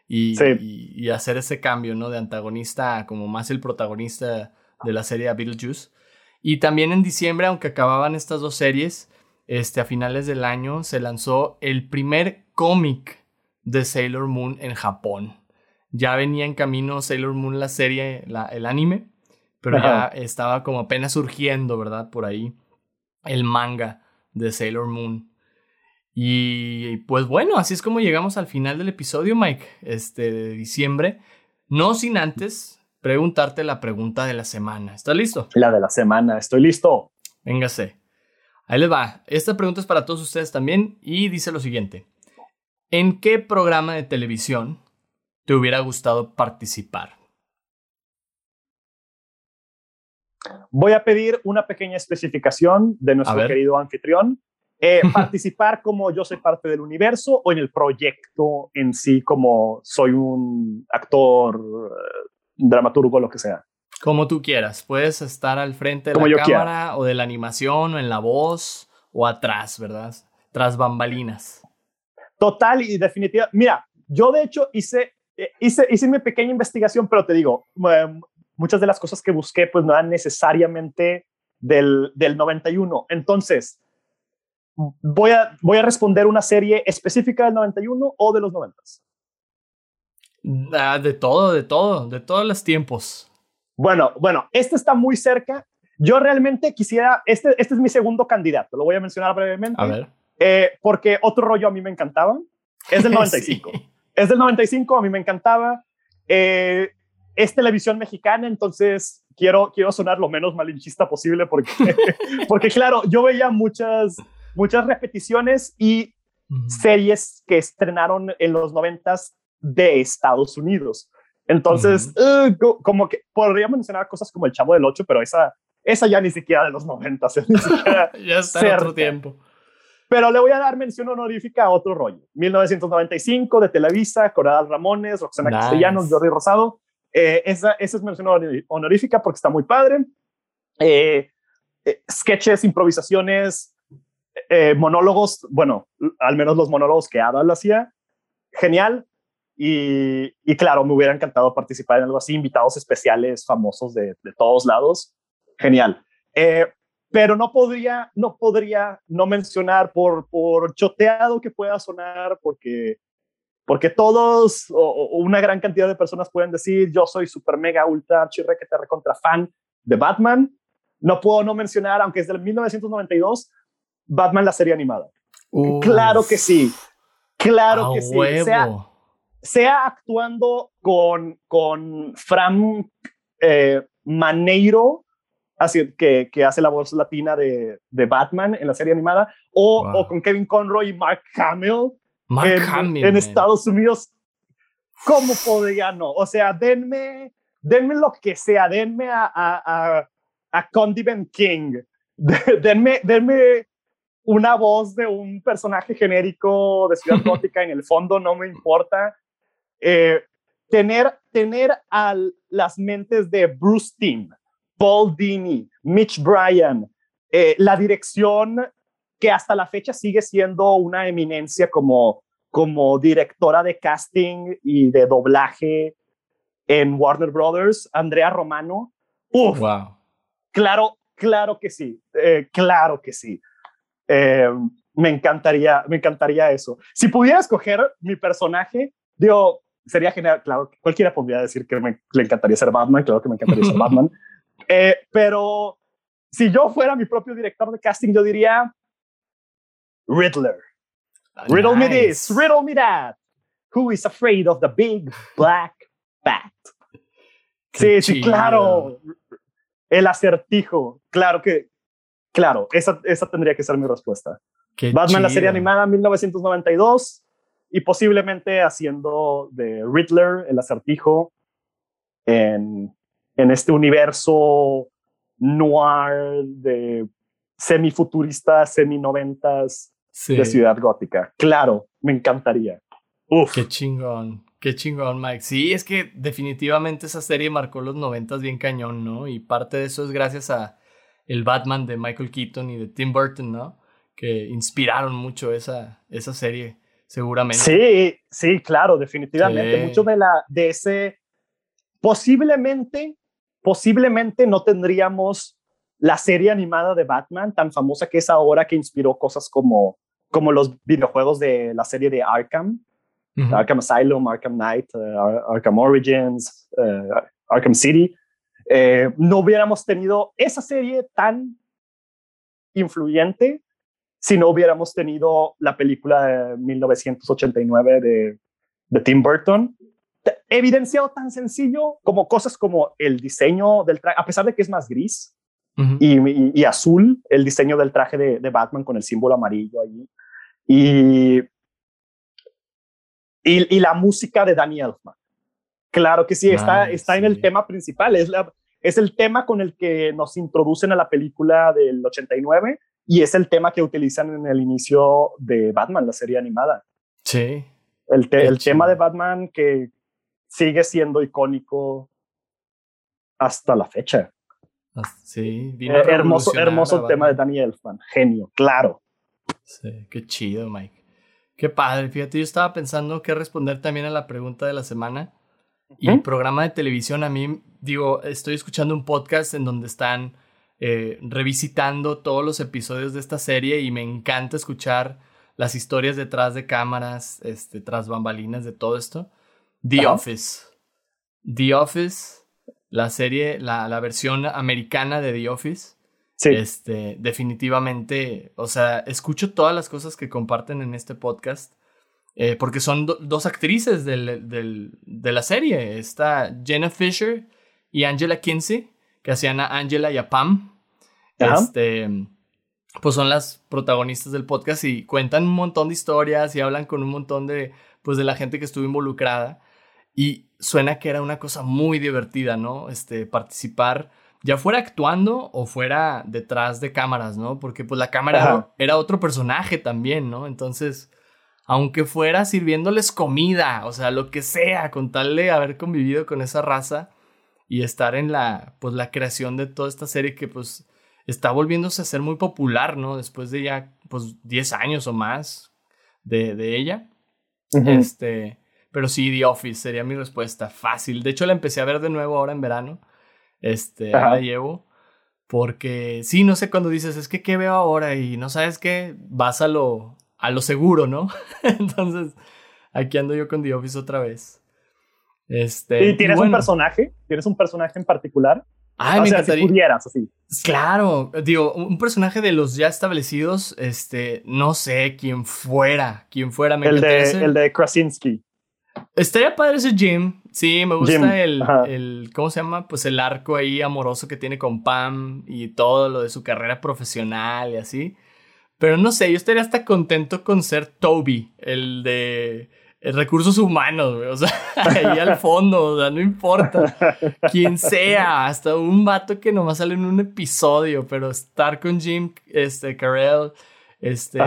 Y, y, hacer ese cambio, ¿no? De antagonista como más el protagonista de la serie Beetlejuice. Y también en diciembre, aunque acababan estas dos series, este, a finales del año se lanzó el primer cómic de Sailor Moon en Japón. Ya venía en camino Sailor Moon la serie, la, el anime, pero ya estaba como apenas surgiendo, ¿verdad? Por ahí el manga de Sailor Moon. Y pues bueno, así es como llegamos al final del episodio, Mike, este de diciembre. No sin antes preguntarte la pregunta de la semana. ¿Estás listo? La de la semana, estoy listo. Véngase. Ahí les va. Esta pregunta es para todos ustedes también y dice lo siguiente. ¿En qué programa de televisión te hubiera gustado participar? Voy a pedir una pequeña especificación de nuestro querido anfitrión. Eh, (laughs) participar como yo soy parte del universo o en el proyecto en sí como soy un actor, eh, dramaturgo, lo que sea. Como tú quieras. Puedes estar al frente de la cámara o de la animación o en la voz o atrás, ¿verdad? Tras bambalinas. Total y definitiva. Mira, yo de hecho hice, eh, hice, hice mi pequeña investigación, pero te digo, muchas de las cosas que busqué pues no eran necesariamente del, del 91. Entonces, voy a, voy a responder una serie específica del 91 o de los 90. Ah, de todo, de todo, de todos los tiempos. Bueno, bueno, este está muy cerca. Yo realmente quisiera, este, este es mi segundo candidato, lo voy a mencionar brevemente. A ver. Eh, porque otro rollo a mí me encantaba. Es del (laughs) 95. Es del 95, a mí me encantaba. Eh, es televisión mexicana, entonces quiero, quiero sonar lo menos malinchista posible porque, (laughs) porque claro, yo veía muchas, muchas repeticiones y series que estrenaron en los noventas de Estados Unidos. Entonces, uh, como que podría mencionar cosas como El Chavo del Ocho, pero esa, esa ya ni siquiera de los noventas. (laughs) (laughs) ya está en otro tiempo. Pero le voy a dar mención honorífica a otro rollo. 1995 de Televisa, Coral Ramones, Roxana Castellanos, Jordi Rosado. Eh, esa, esa, es mención honorífica porque está muy padre. Eh, eh, sketches, improvisaciones, monólogos, bueno, al menos los monólogos que Ada lo hacía, genial. Y, y, claro, me hubiera encantado participar en algo así, invitados especiales famosos de, de todos lados, genial. pero no podría, no podría no mencionar por, por choteado que pueda sonar, porque porque todos o, una gran cantidad de personas pueden decir, yo soy super mega ultra te recontra fan de Batman. No puedo no mencionar, aunque es del 1992, Batman la serie animada. Claro que sí. Claro que sí. Sea, actuando con, con Fran eh, Maneiro, así, que, que, hace la voz latina de, de, Batman en la serie animada, o, o, con Kevin Conroy y Mark Hamill en, en Estados Unidos. ¿Cómo podría no? O sea, denme, denme lo que sea, denme a, a, a, a Condiment King, denme, denme una voz de un personaje genérico de Ciudad (laughs) Gótica en el fondo, no me importa. Eh, tener, tener a las mentes de Bruce Timm, Paul Dini, Mitch Bryan, eh, la dirección que hasta la fecha sigue siendo una eminencia como, como directora de casting y de doblaje en Warner Brothers, Andrea Romano. Uf, wow. Claro, claro que sí, eh, claro que sí. Eh, me encantaría, me encantaría eso. Si pudiera escoger mi personaje, digo, sería genial, claro, cualquiera podría decir que me, le encantaría ser Batman, claro que me encantaría ser (laughs) Batman, eh, pero si yo fuera mi propio director de casting, yo diría Riddler. Ah, riddle me this, riddle me that. Who is afraid of the big black bat? sí, sí, claro. El acertijo, claro que, Claro, esa, esa tendría que ser mi respuesta. Batman, la serie animada 1992 y posiblemente haciendo de Riddler, el acertijo, en, en este universo noir de semi-futurista, semi-noventas de Ciudad Gótica. Claro, me encantaría. Uf. Qué chingón, qué chingón, Mike. Sí, es que definitivamente esa serie marcó los noventas bien cañón, ¿no? Y parte de eso es gracias a el Batman de Michael Keaton y de Tim Burton, ¿no? Que inspiraron mucho esa, esa serie, seguramente. Sí, sí, claro, definitivamente. Mucho de, la, de ese, posiblemente, posiblemente no tendríamos la serie animada de Batman tan famosa que es ahora que inspiró cosas como, como los videojuegos de la serie de Arkham, Arkham Asylum, Arkham Knight, eh, Arkham Origins, eh, Arkham City. Eh, no hubiéramos tenido esa serie tan influyente si no hubiéramos tenido la película de 1989 de, de Tim Burton, evidenciado tan sencillo como cosas como el diseño del traje, a pesar de que es más gris y, azul, el diseño del traje de, de, Batman con el símbolo amarillo allí, y, y, la música de Danny Elfman. Claro que sí, está, está en el tema principal, es la, es el tema con el que nos introducen a la película del 89 y es el tema que utilizan en el inicio de Batman, la serie animada. Sí. El, el tema de Batman que sigue siendo icónico hasta la fecha. Ah, sí, eh, hermoso, hermoso tema de Danny Elfman, genio, claro. Sí, qué chido, Mike. Qué padre, fíjate, yo estaba pensando qué responder también a la pregunta de la semana. Y el programa de televisión, a mí, digo, estoy escuchando un podcast en donde están eh, revisitando todos los episodios de esta serie y me encanta escuchar las historias detrás de cámaras, este, tras bambalinas de todo esto. The Office. The Office, la serie, la, la, versión americana de The Office. Sí. Este, definitivamente, o sea, escucho todas las cosas que comparten en este podcast eh, porque son dos actrices del, del, de la serie. Está Jenna Fisher y Angela Kinsey, que hacían a Angela y a Pam. Este, pues son las protagonistas del podcast y cuentan un montón de historias y hablan con un montón de, pues de la gente que estuvo involucrada. Y suena que era una cosa muy divertida, ¿no? Este, participar, ya fuera actuando o fuera detrás de cámaras, ¿no? Porque pues la cámara era otro personaje también, ¿no? Entonces aunque fuera sirviéndoles comida, o sea, lo que sea, con tal de haber convivido con esa raza y estar en la, pues, la creación de toda esta serie que, pues, está volviéndose a ser muy popular, ¿no? Después de ya, pues, 10 años o más de, de ella. Este, pero sí, The Office sería mi respuesta, fácil. De hecho, la empecé a ver de nuevo ahora en verano. Este, la llevo. Porque sí, no sé cuando dices, es que qué veo ahora y no sabes qué, vas a lo, a lo seguro, ¿no? (laughs) Entonces, aquí ando yo con The Office otra vez. Este, ¿Y tienes un personaje? ¿Tienes un personaje en particular? Ay, me encantaría. Si pudieras, así. Claro, digo, un personaje de los ya establecidos, este, no sé quién fuera, quién fuera. Me el, de, el de Krasinski. Estaría padre ese Jim. Sí, me gusta el, el, ¿cómo se llama? Pues el arco ahí amoroso que tiene con Pam y todo lo de su carrera profesional y así. Pero no sé, yo estaría hasta contento con ser Toby, el de recursos humanos, O sea, (laughs) ahí al fondo, o sea, no importa quién sea, hasta un vato que nomás sale en un episodio, pero estar con Jim, este, Carell, este,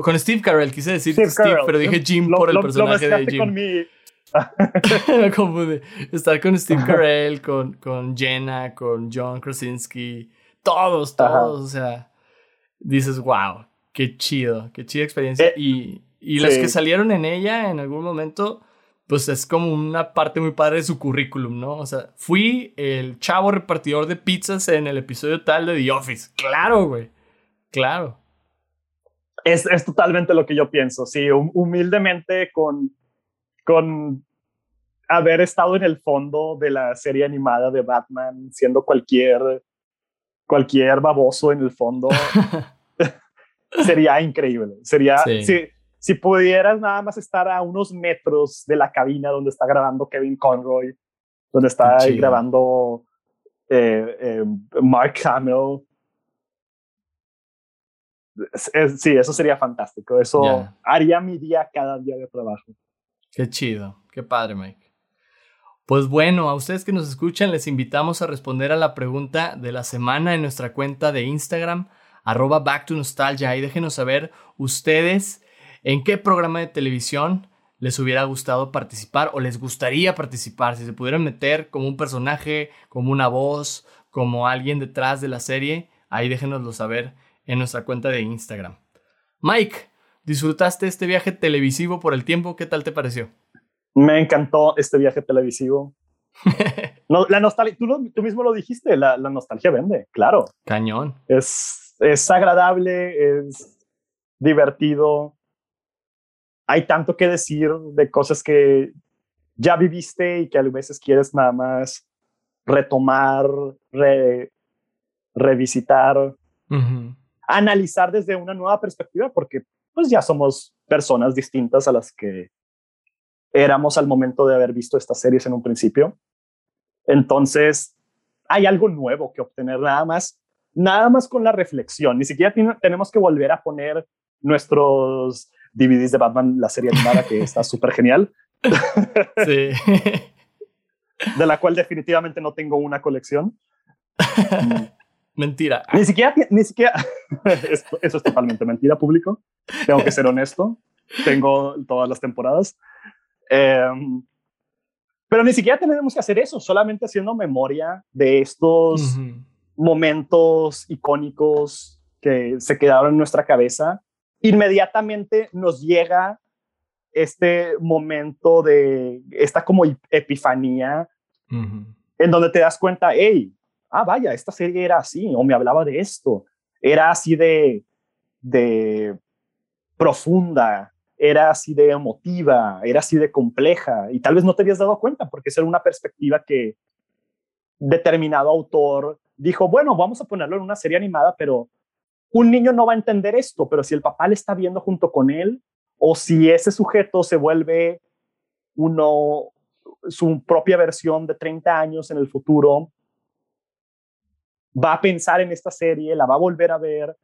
con Steve Carell, quise decir Steve, pero dije Jim por el personaje de Jim. Con mi... (laughs) Estar con Steve Carell, con, con Jenna, con John Krasinski, todos, todos, o sea, dices, wow, qué chido, qué chida experiencia. Eh, y, y los que salieron en ella en algún momento, pues es como una parte muy padre de su currículum, ¿no? O sea, fui el chavo repartidor de pizzas en el episodio tal de The Office. Claro, güey. Claro. Es, es totalmente lo que yo pienso, sí, humildemente con, con haber estado en el fondo de la serie animada de Batman, siendo cualquier, cualquier baboso en el fondo. (laughs) (laughs) sería increíble. Sería, si, si pudieras nada más estar a unos metros de la cabina donde está grabando Kevin Conroy, donde está grabando eh, eh, Mark Hamill. Sí, eso sería fantástico. Eso haría mi día cada día de trabajo. Qué chido, qué padre, Mike. Pues bueno, a ustedes que nos escuchan les invitamos a responder a la pregunta de la semana en nuestra cuenta de Instagram arroba back to nostalgia y déjenos saber ustedes en qué programa de televisión les hubiera gustado participar o les gustaría participar, si se pudieran meter como un personaje, como una voz, como alguien detrás de la serie, ahí déjenoslo saber en nuestra cuenta de Instagram. Mike, ¿disfrutaste este viaje televisivo por el tiempo? ¿Qué tal te pareció? Me encantó este viaje televisivo. (laughs) no, la nostalgia, tú, mismo lo dijiste, la, la nostalgia vende, claro. Cañón. Es es agradable, es divertido. Hay tanto que decir de cosas que ya viviste y que a veces quieres nada más retomar, revisitar, analizar desde una nueva perspectiva, porque pues ya somos personas distintas a las que éramos al momento de haber visto estas series en un principio. Entonces, hay algo nuevo que obtener nada más nada más con la reflexión. Ni siquiera tenemos que volver a poner nuestros DVDs de Batman, la serie animada, que está (laughs) súper genial. Sí. (laughs) de la cual definitivamente no tengo una colección. (laughs) Mentira. Ni siquiera, ni siquiera, (laughs) eso es totalmente mentira, público. Tengo que ser honesto. Tengo todas las temporadas. Em, pero ni siquiera tenemos que hacer eso, solamente haciendo memoria de estos momentos icónicos que se quedaron en nuestra cabeza, inmediatamente nos llega este momento de esta como epifanía en donde te das cuenta, hey, ah, vaya, esta serie era así, o me hablaba de esto, era así de, de profunda, era así de emotiva, era así de compleja, y tal vez no te habías dado cuenta porque esa era una perspectiva que determinado autor dijo, bueno, vamos a ponerlo en una serie animada, pero un niño no va a entender esto, pero si el papá le está viendo junto con él, o si ese sujeto se vuelve uno, su propia versión de 30 años en el futuro, va a pensar en esta serie, la va a volver a ver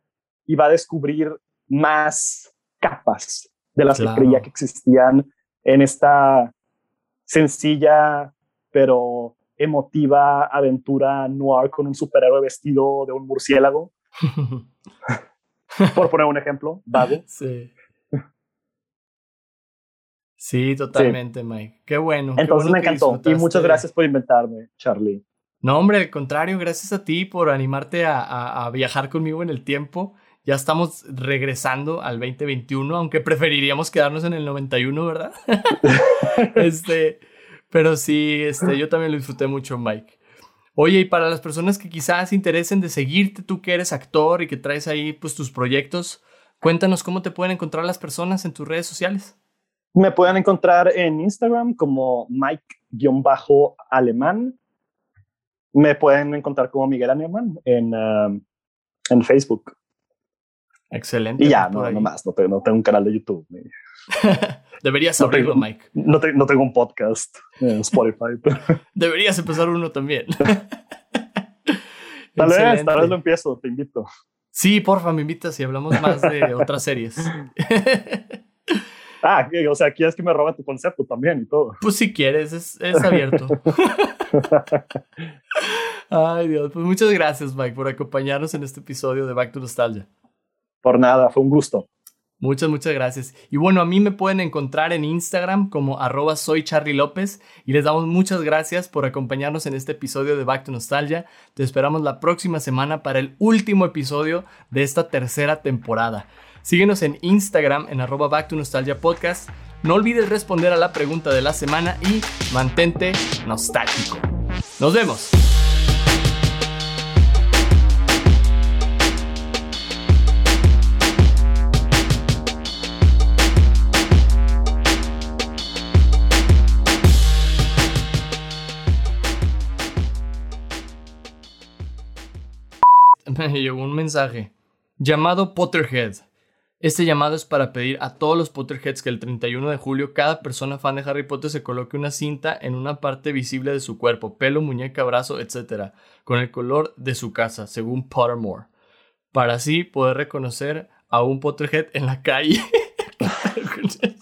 y va a descubrir más capas de las que creía que existían en esta sencilla pero emotiva aventura noir con un superhéroe vestido de un murciélago. (laughs) Por poner un ejemplo, vago. (laughs) Sí. Sí, totalmente, Mike. Qué bueno. Entonces me encantó. Y muchas gracias por inventarme, Charlie. No, hombre, al contrario, gracias a ti por animarte a, viajar conmigo en el tiempo. Ya estamos regresando al 2021, aunque preferiríamos quedarnos en el 91, ¿verdad? (laughs) este, pero sí, este, yo también lo disfruté mucho, Mike. Oye, y para las personas que quizás interesen de seguirte, tú que eres actor y que traes ahí pues tus proyectos, cuéntanos cómo te pueden encontrar las personas en tus redes sociales. Me pueden encontrar en Instagram como Mike-alemán. Me pueden encontrar como Miguel Alemán en, um, en Facebook. Excelente. Y ya, no, no más, no tengo, no tengo un canal de YouTube. (laughs) Deberías abrirlo, Mike. No, no, tengo un podcast en Spotify. (laughs) Deberías empezar uno también. (laughs) tal vez, tal vez lo empiezo, te invito. Sí, porfa, me invitas y hablamos más de otras series. Ah, o sea, quieres que me robe tu concepto también y todo. Pues si quieres, es, es abierto. Ay, Dios, pues muchas gracias, Mike, por acompañarnos en este episodio de Back to Nostalgia. Por nada, fue un gusto. Muchas, muchas gracias. Y bueno, a mí me pueden encontrar en Instagram como arroba soy Charlie López y les damos muchas gracias por acompañarnos en este episodio de Back to Nostalgia. Te esperamos la próxima semana para el último episodio de esta tercera temporada. Síguenos en Instagram en arroba Back to Nostalgia Podcast. No olvides responder a la pregunta de la semana y mantente nostálgico. Nos vemos. (laughs) me llegó un mensaje llamado Potterhead. Este llamado es para pedir a todos los Potterheads que el 31 de julio cada persona fan de Harry Potter se coloque una cinta en una parte visible de su cuerpo, pelo, muñeca, brazo, etc., con el color de su casa, según Pottermore, para así poder reconocer a un Potterhead en la calle. (laughs)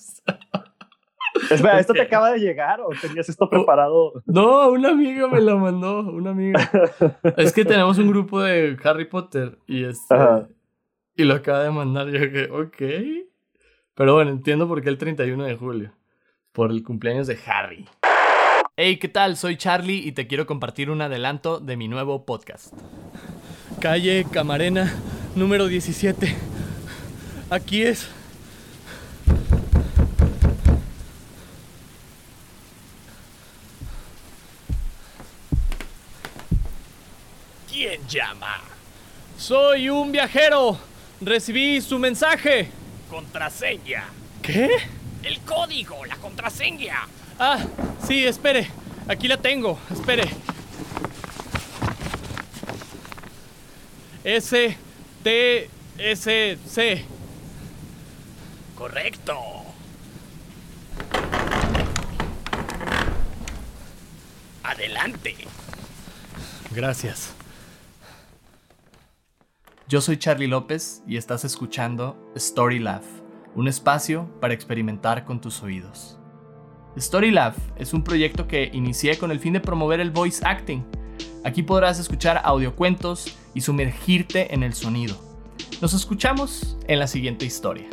Espera, ¿esto te acaba de llegar o tenías esto preparado? No, una amiga me lo mandó, una amiga. es que tenemos un grupo de Harry Potter y este y lo acaba de mandar. Yo que, ok. Pero bueno, entiendo por qué el 31 de julio. Por el cumpleaños de Harry. Hey, ¿qué tal? Soy Charlie y te quiero compartir un adelanto de mi nuevo podcast. Calle Camarena, número 17. Aquí es ¿Quién llama? Soy un viajero. Recibí su mensaje. Contraseña. ¿Qué? El código, la contraseña. Ah, sí, espere. Aquí la tengo. Espere. S T S C. Correcto. Adelante. Gracias. Yo soy Charlie López y estás escuchando Story Lab, un espacio para experimentar con tus oídos. Story Lab es un proyecto que inicié con el fin de promover el voice acting. Aquí podrás escuchar audiocuentos y sumergirte en el sonido. Nos escuchamos en la siguiente historia.